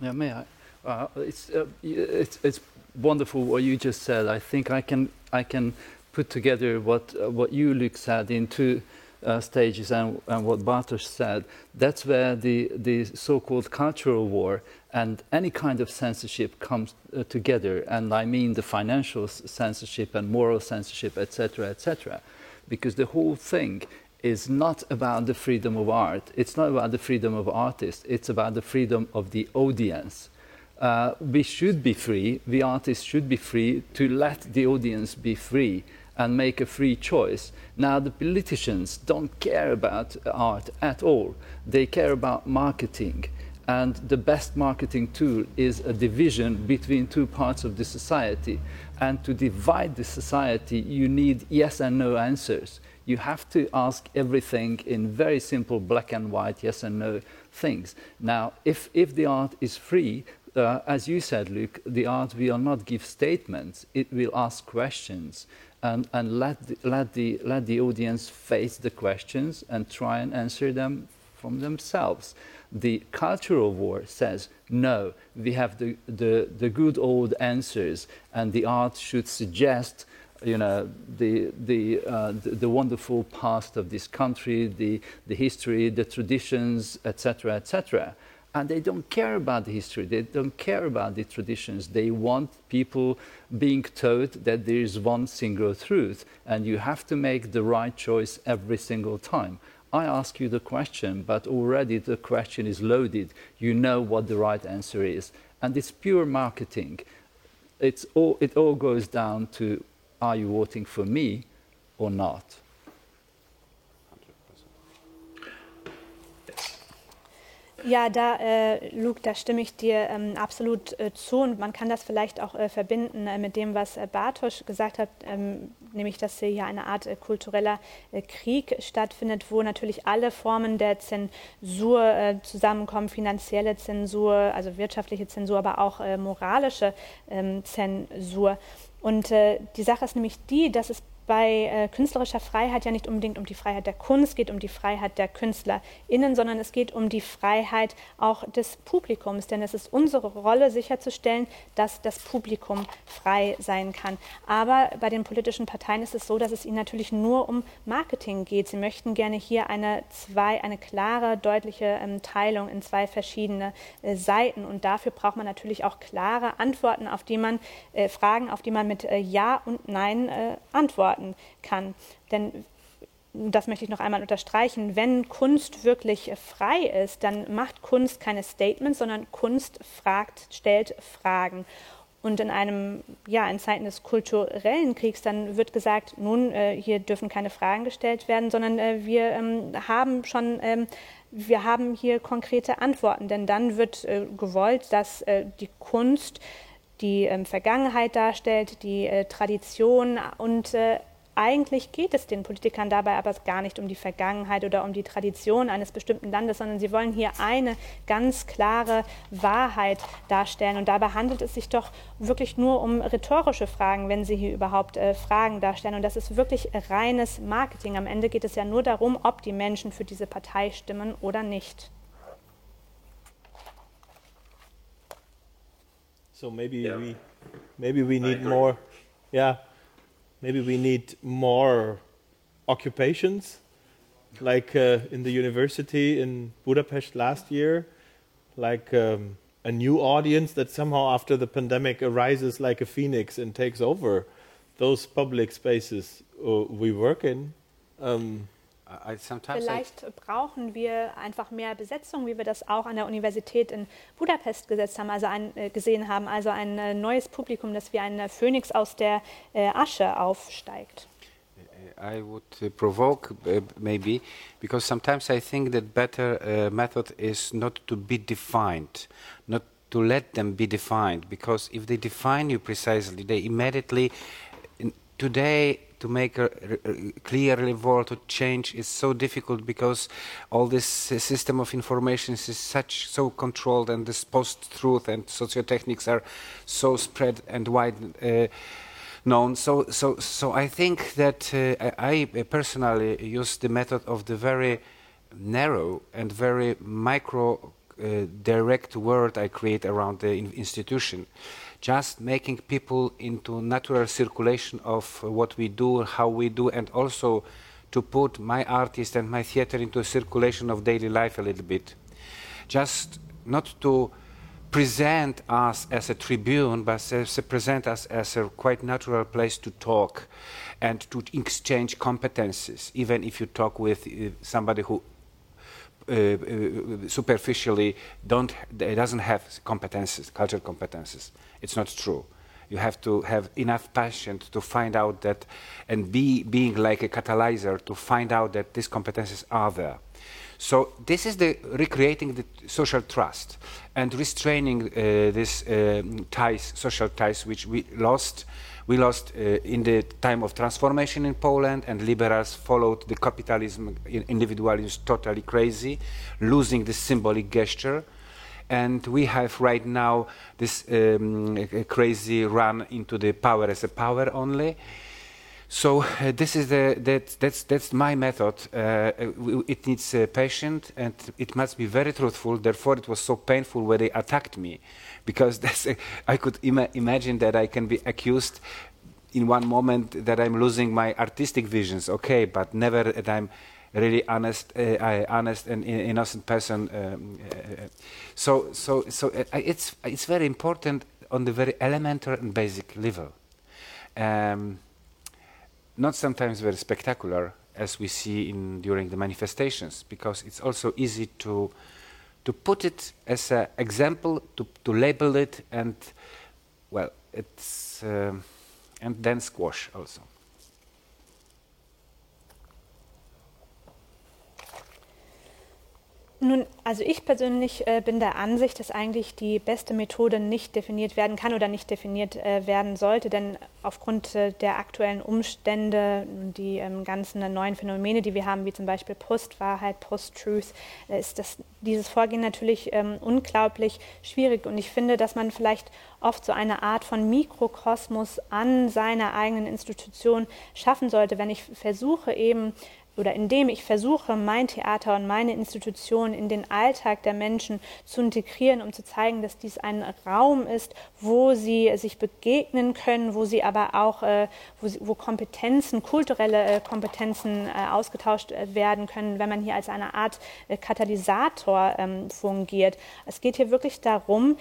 Yeah, may I? Uh, it's, uh, it's, it's wonderful what you just said. I think I can, I can put together what, uh, what you, Luke, said into uh, stages and, and, what Bartosz said, that's where the, the so-called cultural war and any kind of censorship comes uh, together. And I mean the financial censorship and moral censorship, etc., etc. Because the whole thing is not about the freedom of art. It's not about the freedom of artists. It's about the freedom of the audience. Uh, we should be free, the artists should be free to let the audience be free and make a free choice. Now, the politicians don't care about art at all, they care about marketing. And the best marketing tool is a division between two parts of the society. And to divide the society, you need yes and no answers. You have to ask everything in very simple black and white yes and no things. Now, if, if the art is free, uh, as you said, Luk, the art will not give statements, it will ask questions and, and let, the, let, the, let the audience face the questions and try and answer them from themselves. The cultural war says, no, we have the, the, the good old answers, and the art should suggest you know, the, the, uh, the, the, wonderful past of this country, the, the history, the traditions, etc., etc. And they don't care about the history, they don't care about the traditions. They want people being told that there is one single truth, and you have to make the right choice every single time. I ask you the question, but already the question is loaded. You know what the right answer is. And it's pure marketing. It's all, it all goes down to are you voting for me or not? Ja, da, äh, Luke, da stimme ich dir ähm, absolut äh, zu und man kann das vielleicht auch äh, verbinden äh, mit dem, was äh, Bartosch gesagt hat, ähm, nämlich, dass hier eine Art äh, kultureller Krieg stattfindet, wo natürlich alle Formen der Zensur zusammenkommen, finanzielle Zensur, also wirtschaftliche Zensur, aber auch moralische ähm, Zensur. Und die Sache ist nämlich die, dass es bei äh, künstlerischer Freiheit ja nicht unbedingt um die Freiheit der Kunst geht, um die Freiheit der KünstlerInnen, sondern es geht um die Freiheit auch des Publikums. Denn es ist unsere Rolle, sicherzustellen, dass das Publikum frei sein kann. Aber bei den politischen Parteien ist es so, dass es ihnen natürlich nur um Marketing geht. Sie möchten gerne hier eine, zwei, eine klare, deutliche ähm, Teilung in zwei verschiedene äh, Seiten. Und dafür braucht man natürlich auch klare Antworten, auf die man, äh, Fragen, auf die man mit äh, Ja und Nein äh, antwortet beantworten kann. Denn das möchte ich noch einmal unterstreichen, wenn Kunst wirklich frei ist, dann macht Kunst keine Statements, sondern Kunst fragt, stellt Fragen. Und in einem, ja, in Zeiten des kulturellen Kriegs, dann wird gesagt, nun, äh, hier dürfen keine Fragen gestellt werden, sondern äh, wir ähm, haben schon, ähm, wir haben hier konkrete Antworten, denn dann wird äh, gewollt, dass äh, die Kunst die ähm, Vergangenheit darstellt, die äh, Tradition und äh, eigentlich geht es den Politikern dabei aber gar nicht um die Vergangenheit oder um die Tradition eines bestimmten Landes, sondern sie wollen hier eine ganz klare Wahrheit darstellen. Und dabei handelt es sich doch wirklich nur um rhetorische Fragen, wenn sie hier überhaupt äh, Fragen darstellen. Und das ist wirklich reines Marketing. Am Ende geht es ja nur darum, ob die Menschen für diese Partei stimmen oder nicht. So maybe yeah. we maybe we need more yeah. Maybe we need more occupations. Like uh, in the university in Budapest last year like um, a new audience that somehow after the pandemic arises like a phoenix and takes over those public spaces uh, we work in. Um, Vielleicht brauchen wir einfach mehr Besetzung, wie wir das auch an der Universität in Budapest gesetzt haben, also ein, äh, gesehen haben, also ein äh, neues Publikum, das wie ein Phönix aus der äh, Asche aufsteigt. I would uh, provoke uh, maybe because sometimes I think that better uh, method is not to be defined, not to let them be defined because if they define you precisely, they immediately today to make a, a clear revolt to change is so difficult because all this system of information is such so controlled and this post-truth and sociotechnics are so spread and wide uh, known. So, so, so I think that uh, I, personally use the method of the very narrow and very micro uh, direct word I create around the in institution just making people into natural circulation of what we do, how we do, and also to put my artist and my theater into circulation of daily life a little bit. Just not to present us as a tribune, but as present us as a quite natural place to talk and to exchange competences, even if you talk with uh, somebody who uh, uh, superficially don't it doesn't have competences, cultural competences. It's not true. You have to have enough passion to find out that, and be being like a catalyzer to find out that these competences are there. So this is the recreating the social trust and restraining uh, these uh, ties, social ties, which we lost. We lost uh, in the time of transformation in Poland, and liberals followed the capitalism, individualism, totally crazy, losing the symbolic gesture. And we have right now this um, crazy run into the power as a power only. So uh, this is the, that, that's, that's my method. Uh, it needs uh, patience and it must be very truthful. Therefore, it was so painful when they attacked me, because I could ima imagine that I can be accused in one moment that I'm losing my artistic visions. Okay, but never that I'm really honest, uh, honest and innocent person. Um, uh, so, so, so uh, it's it's very important on the very elementary and basic level. Um, not sometimes very spectacular as we see in during the manifestations because it's also easy to to put it as an example to, to label it and well it's um, and then squash also Nun, also ich persönlich äh, bin der Ansicht, dass eigentlich die beste Methode nicht definiert werden kann oder nicht definiert äh, werden sollte, denn aufgrund äh, der aktuellen Umstände, die ähm, ganzen neuen Phänomene, die wir haben, wie zum Beispiel Postwahrheit, Post-Truth, äh, ist das, dieses Vorgehen natürlich ähm, unglaublich schwierig. Und ich finde, dass man vielleicht oft so eine Art von Mikrokosmos an seiner eigenen Institution schaffen sollte, wenn ich versuche eben oder indem ich versuche, mein Theater und meine Institution in den Alltag der Menschen zu integrieren, um zu zeigen, dass dies ein Raum ist, wo sie sich begegnen können, wo sie aber auch, äh, wo, sie, wo, Kompetenzen, kulturelle äh, Kompetenzen äh, ausgetauscht äh, werden können, wenn man hier als eine Art äh, Katalysator ähm, fungiert. Es geht hier wirklich darum,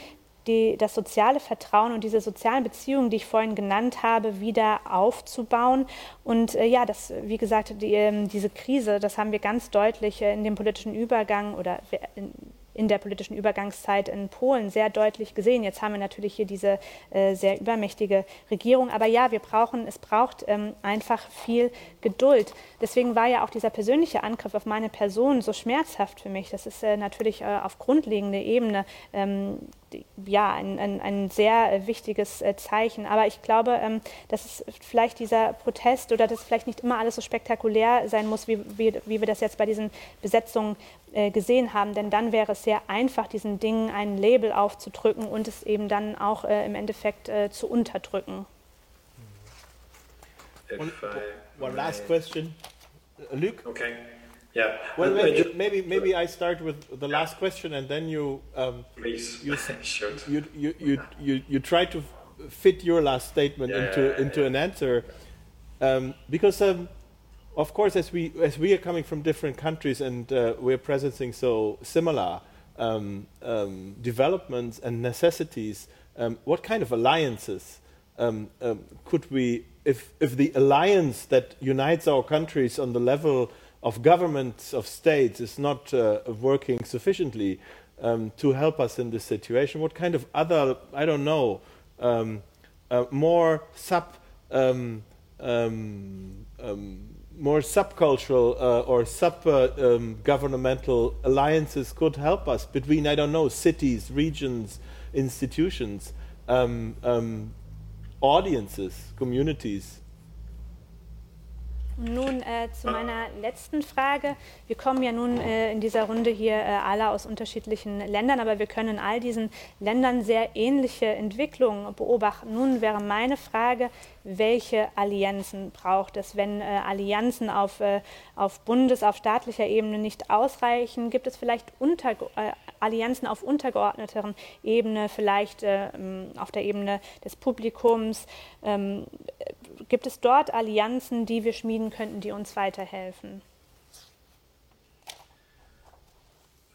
die, das soziale Vertrauen und diese sozialen Beziehungen, die ich vorhin genannt habe, wieder aufzubauen. Und äh, ja, das, wie gesagt, die, äh, diese Krise, das haben wir ganz deutlich äh, in dem politischen Übergang oder in, in der politischen Übergangszeit in Polen sehr deutlich gesehen. Jetzt haben wir natürlich hier diese äh, sehr übermächtige Regierung. Aber ja, wir brauchen, es braucht ähm, einfach viel Geduld. Deswegen war ja auch dieser persönliche Angriff auf meine Person so schmerzhaft für mich. Das ist äh, natürlich äh, auf grundlegender Ebene ähm, ja, ein, ein, ein, sehr wichtiges äh, Zeichen. Aber ich glaube, ähm, dass es vielleicht dieser Protest oder dass vielleicht nicht immer alles so spektakulär sein muss, wie, wie, wie wir das jetzt bei diesen Besetzungen äh, gesehen haben. Denn dann wäre es sehr einfach, diesen Dingen ein Label aufzudrücken und es eben dann auch äh, im Endeffekt äh, zu unterdrücken. One, one last question. Luke? Okay. Yeah. Well, maybe, maybe, maybe I start with the yeah. last question, and then you um, please you, you, you, you, you, you try to fit your last statement yeah, into yeah, into an answer, um, because um, of course, as we as we are coming from different countries and uh, we're presencing so similar um, um, developments and necessities, um, what kind of alliances could we, if if the alliance that unites our countries on the level of governments of states is not uh, working sufficiently um, to help us in this situation? What kind of other, I don't know, um, uh, more sub um, um, um more subcultural uh, or sub uh, governmental alliances could help us between I don't know cities, regions, institutions, audiences, communities? Nun äh, zu meiner letzten Frage. Wir kommen ja nun äh, in dieser Runde hier äh, alle aus unterschiedlichen Ländern, aber wir können in all diesen Ländern sehr ähnliche Entwicklungen beobachten. Nun wäre meine Frage, welche Allianzen braucht es? Wenn äh, Allianzen auf, äh, auf Bundes-, auf staatlicher Ebene nicht ausreichen, gibt es vielleicht unter, äh, Allianzen auf untergeordneteren Ebene, vielleicht ähm, auf der Ebene des Publikums? Gibt es dort Allianzen, die wir schmieden könnten, die uns weiterhelfen?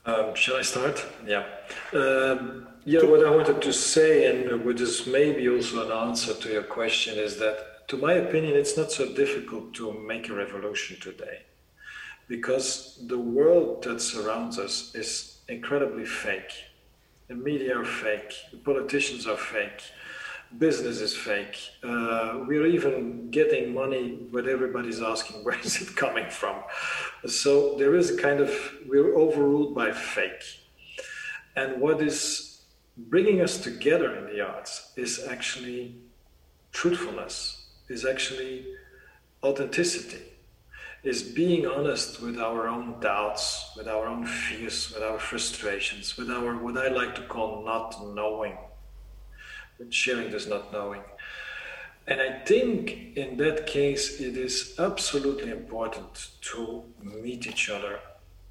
Um, shall I start? Yeah. Um, yeah, what I wanted to say, and which is maybe also an answer to your question, is that, to my opinion, it's not so difficult to make a revolution today. Because the world that surrounds us is incredibly fake. The media are fake, the politicians are fake, business is fake. Uh, we're even getting money, but everybody's asking where is it coming from. So there is a kind of we're overruled by fake. And what is bringing us together in the arts is actually truthfulness, is actually authenticity, is being honest with our own doubts, with our own fears, with our frustrations, with our what I like to call not knowing sharing this not knowing. And I think in that case, it is absolutely important to meet each other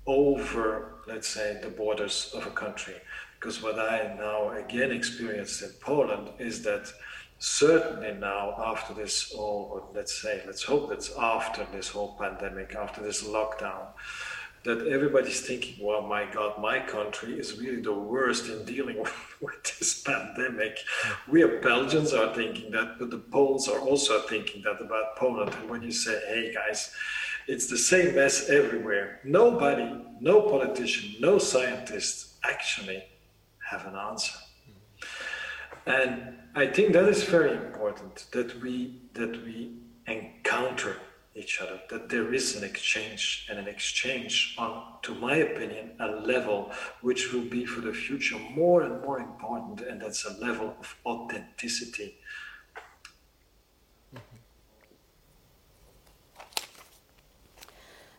over, let's say, the borders of a country. Because what I now again experienced in Poland is that certainly now, after this, or let's say, let's hope that's after this whole pandemic, after this lockdown, that everybody's thinking, well, my God, my country is really the worst in dealing with, with this pandemic. We are Belgians are thinking that, but the Poles are also thinking that about Poland. And when you say, hey guys, it's the same mess everywhere, nobody, no politician, no scientist actually have an answer. And I think that is very important that we that we encounter each other, that there is an exchange and an exchange on, to my opinion, a level which will be for the future more and more important, and that's a level of authenticity.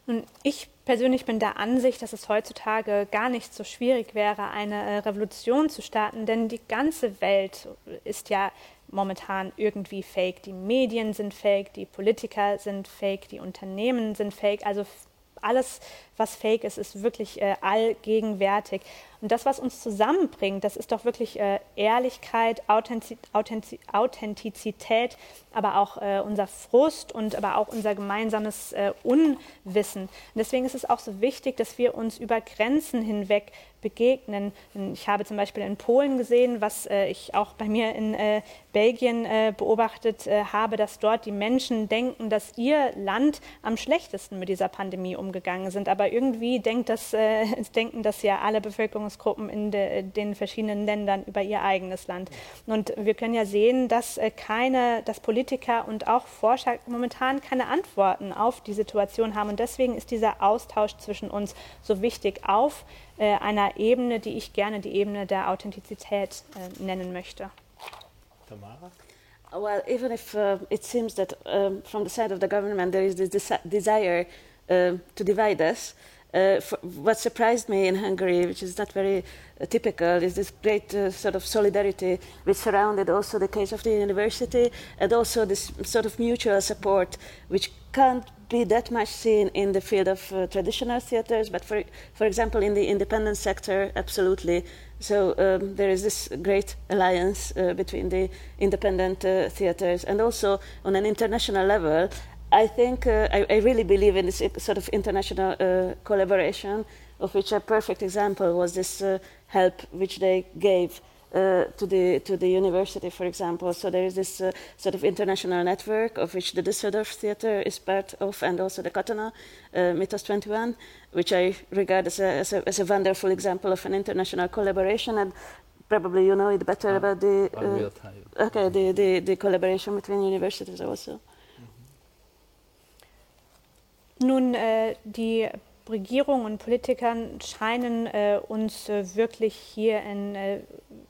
Nun, ich persönlich bin der Ansicht, dass es heutzutage gar nicht so schwierig wäre, eine äh, Revolution zu starten, denn die ganze Welt ist ja momentan irgendwie fake. Die Medien sind fake, die Politiker sind fake, die Unternehmen sind fake. Also alles, was fake ist, ist wirklich äh, allgegenwärtig. Und das, was uns zusammenbringt, das ist doch wirklich äh, Ehrlichkeit, Authentiz Authentiz Authentizität, aber auch äh, unser Frust und aber auch unser gemeinsames äh, Unwissen. Und deswegen ist es auch so wichtig, dass wir uns über Grenzen hinweg begegnen. Ich habe zum Beispiel in Polen gesehen, was äh, ich auch bei mir in äh, Belgien beobachtet habe, dass dort die Menschen denken, dass ihr Land am schlechtesten mit dieser Pandemie umgegangen sind. Aber irgendwie denkt das, äh, denken das ja alle Bevölkerungsgruppen in de, den verschiedenen Ländern über ihr eigenes Land. Und wir können ja sehen, dass äh, keine, dass Politiker und auch Forscher momentan keine Antworten auf die Situation haben. Und deswegen ist dieser Austausch zwischen uns so wichtig auf äh, einer Ebene, die ich gerne die Ebene der Authentizität äh, nennen möchte. Tamara? Well, even if uh, it seems that um, from the side of the government there is this des desire to divide us, uh, what surprised me in Hungary, which is not very uh, typical, is this great uh, sort of solidarity which surrounded also the case of the university and also this sort of mutual support which can't be that much seen in the field of uh, traditional theaters, but for, for example, in the independent sector, absolutely. So um, there is this great alliance uh, between the independent uh, theaters, and also on an international level. I think uh, I, I, really believe in this sort of international uh, collaboration, of which a perfect example was this uh, help which they gave uh, to the to the university, for example. So there is this uh, sort of international network of which the Düsseldorf Theatre is part of, and also the Katona uh, MITOS21, which I regard as a, as a, as a wonderful example of an international collaboration. And probably you know it better ah, about the uh, okay the, the the collaboration between universities also. Nun, äh, die Regierung und Politikern scheinen äh, uns äh, wirklich hier in, äh,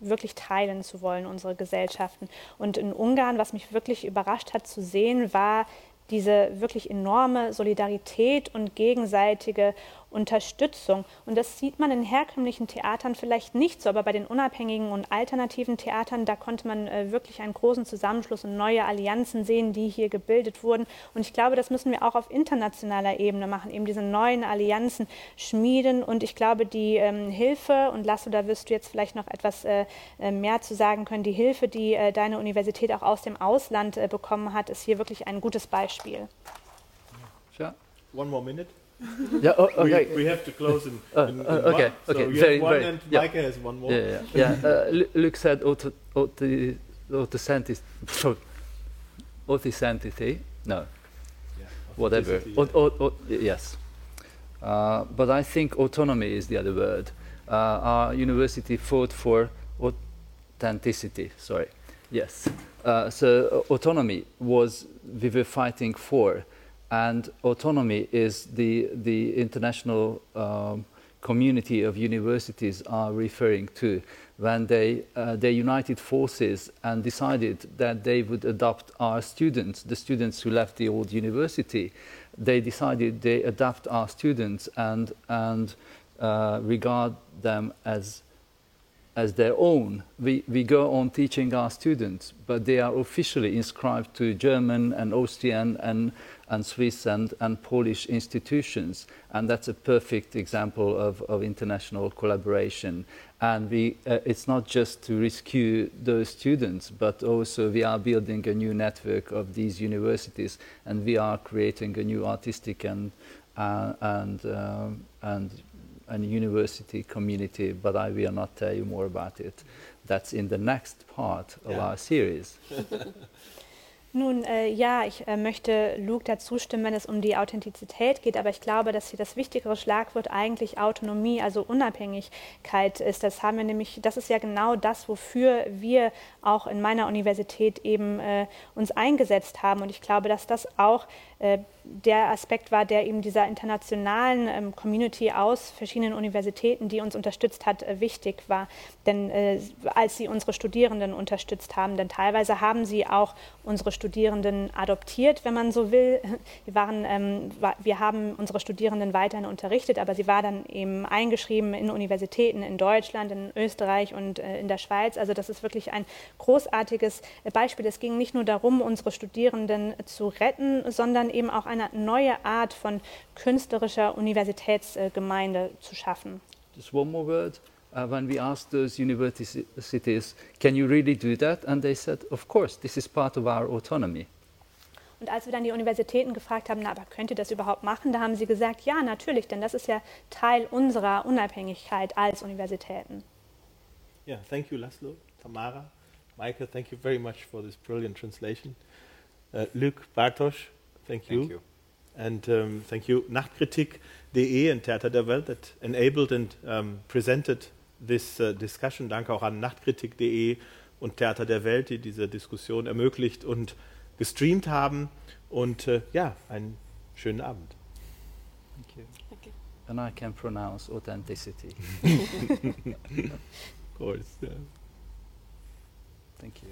wirklich teilen zu wollen, unsere Gesellschaften. Und in Ungarn, was mich wirklich überrascht hat zu sehen, war diese wirklich enorme Solidarität und gegenseitige Unterstützung. Und das sieht man in herkömmlichen Theatern vielleicht nicht so, aber bei den unabhängigen und alternativen Theatern, da konnte man äh, wirklich einen großen Zusammenschluss und neue Allianzen sehen, die hier gebildet wurden. Und ich glaube, das müssen wir auch auf internationaler Ebene machen, eben diese neuen Allianzen schmieden. Und ich glaube, die ähm, Hilfe, und Lasso, da wirst du jetzt vielleicht noch etwas äh, äh mehr zu sagen können, die Hilfe, die äh, deine Universität auch aus dem Ausland äh, bekommen hat, ist hier wirklich ein gutes Beispiel. Sure. One more minute. yeah. Oh, okay. We, we, have to close in. Uh, in, in uh, okay. So okay. you very, one very, and yeah. Micah has one more. Yeah. Yeah. yeah. uh, Luk said auto, auto, auto authenticity. No. Yeah, Whatever. O, o, o, yes. Uh, but I think autonomy is the other word. Uh, our university fought for authenticity. Sorry. Yes. Uh, so autonomy was we were fighting for, and autonomy is the the international um, community of universities are referring to when they uh, they united forces and decided that they would adopt our students, the students who left the old university. They decided they adopt our students and and uh, regard them as as their own. We, we go on teaching our students, but they are officially inscribed to German and Austrian and, and Swiss and, and Polish institutions. And that's a perfect example of, of international collaboration. And we, uh, it's not just to rescue those students, but also we are building a new network of these universities, and we are creating a new artistic and, uh, and, um, and and university community, but I will not tell you more about it. That's in the next part of yeah. our series. Nun, äh, ja, ich äh, möchte Luke dazu stimmen, wenn es um die Authentizität geht, aber ich glaube, dass hier das wichtigere Schlagwort eigentlich Autonomie, also Unabhängigkeit ist. Das haben wir nämlich, das ist ja genau das, wofür wir auch in meiner Universität eben äh, uns eingesetzt haben. Und ich glaube, dass das auch der Aspekt war, der eben dieser internationalen ähm, Community aus verschiedenen Universitäten, die uns unterstützt hat, äh, wichtig war. Denn äh, als sie unsere Studierenden unterstützt haben, denn teilweise haben sie auch unsere Studierenden adoptiert, wenn man so will. Wir, waren, ähm, wir haben unsere Studierenden weiterhin unterrichtet, aber sie war dann eben eingeschrieben in Universitäten in Deutschland, in Österreich und äh, in der Schweiz. Also das ist wirklich ein großartiges Beispiel. Es ging nicht nur darum, unsere Studierenden zu retten, sondern eben auch eine neue Art von künstlerischer Universitätsgemeinde zu schaffen. Just one more word. Uh, when we asked those universities, can you really do that? And they said, of course, this is part of our autonomy. Und als wir dann die Universitäten gefragt haben, na, aber könnt ihr das überhaupt machen, da haben sie gesagt, ja, natürlich, denn das ist ja Teil unserer Unabhängigkeit als Universitäten. Yeah, thank you, Laszlo, Tamara, Michael, thank you very much for this brilliant translation. Uh, Luc, Bartosz, thank you. Thank you. And um, thank you, Nachtkritik.de and Theater der Welt that enabled and um, presented this uh, discussion. Danke auch an Nachtkritik.de und Theater der Welt, die diese Diskussion ermöglicht und gestreamt haben. Und uh, ja, einen schönen Abend. Thank you. Okay. And I can pronounce authenticity. of course. Yeah. Thank you.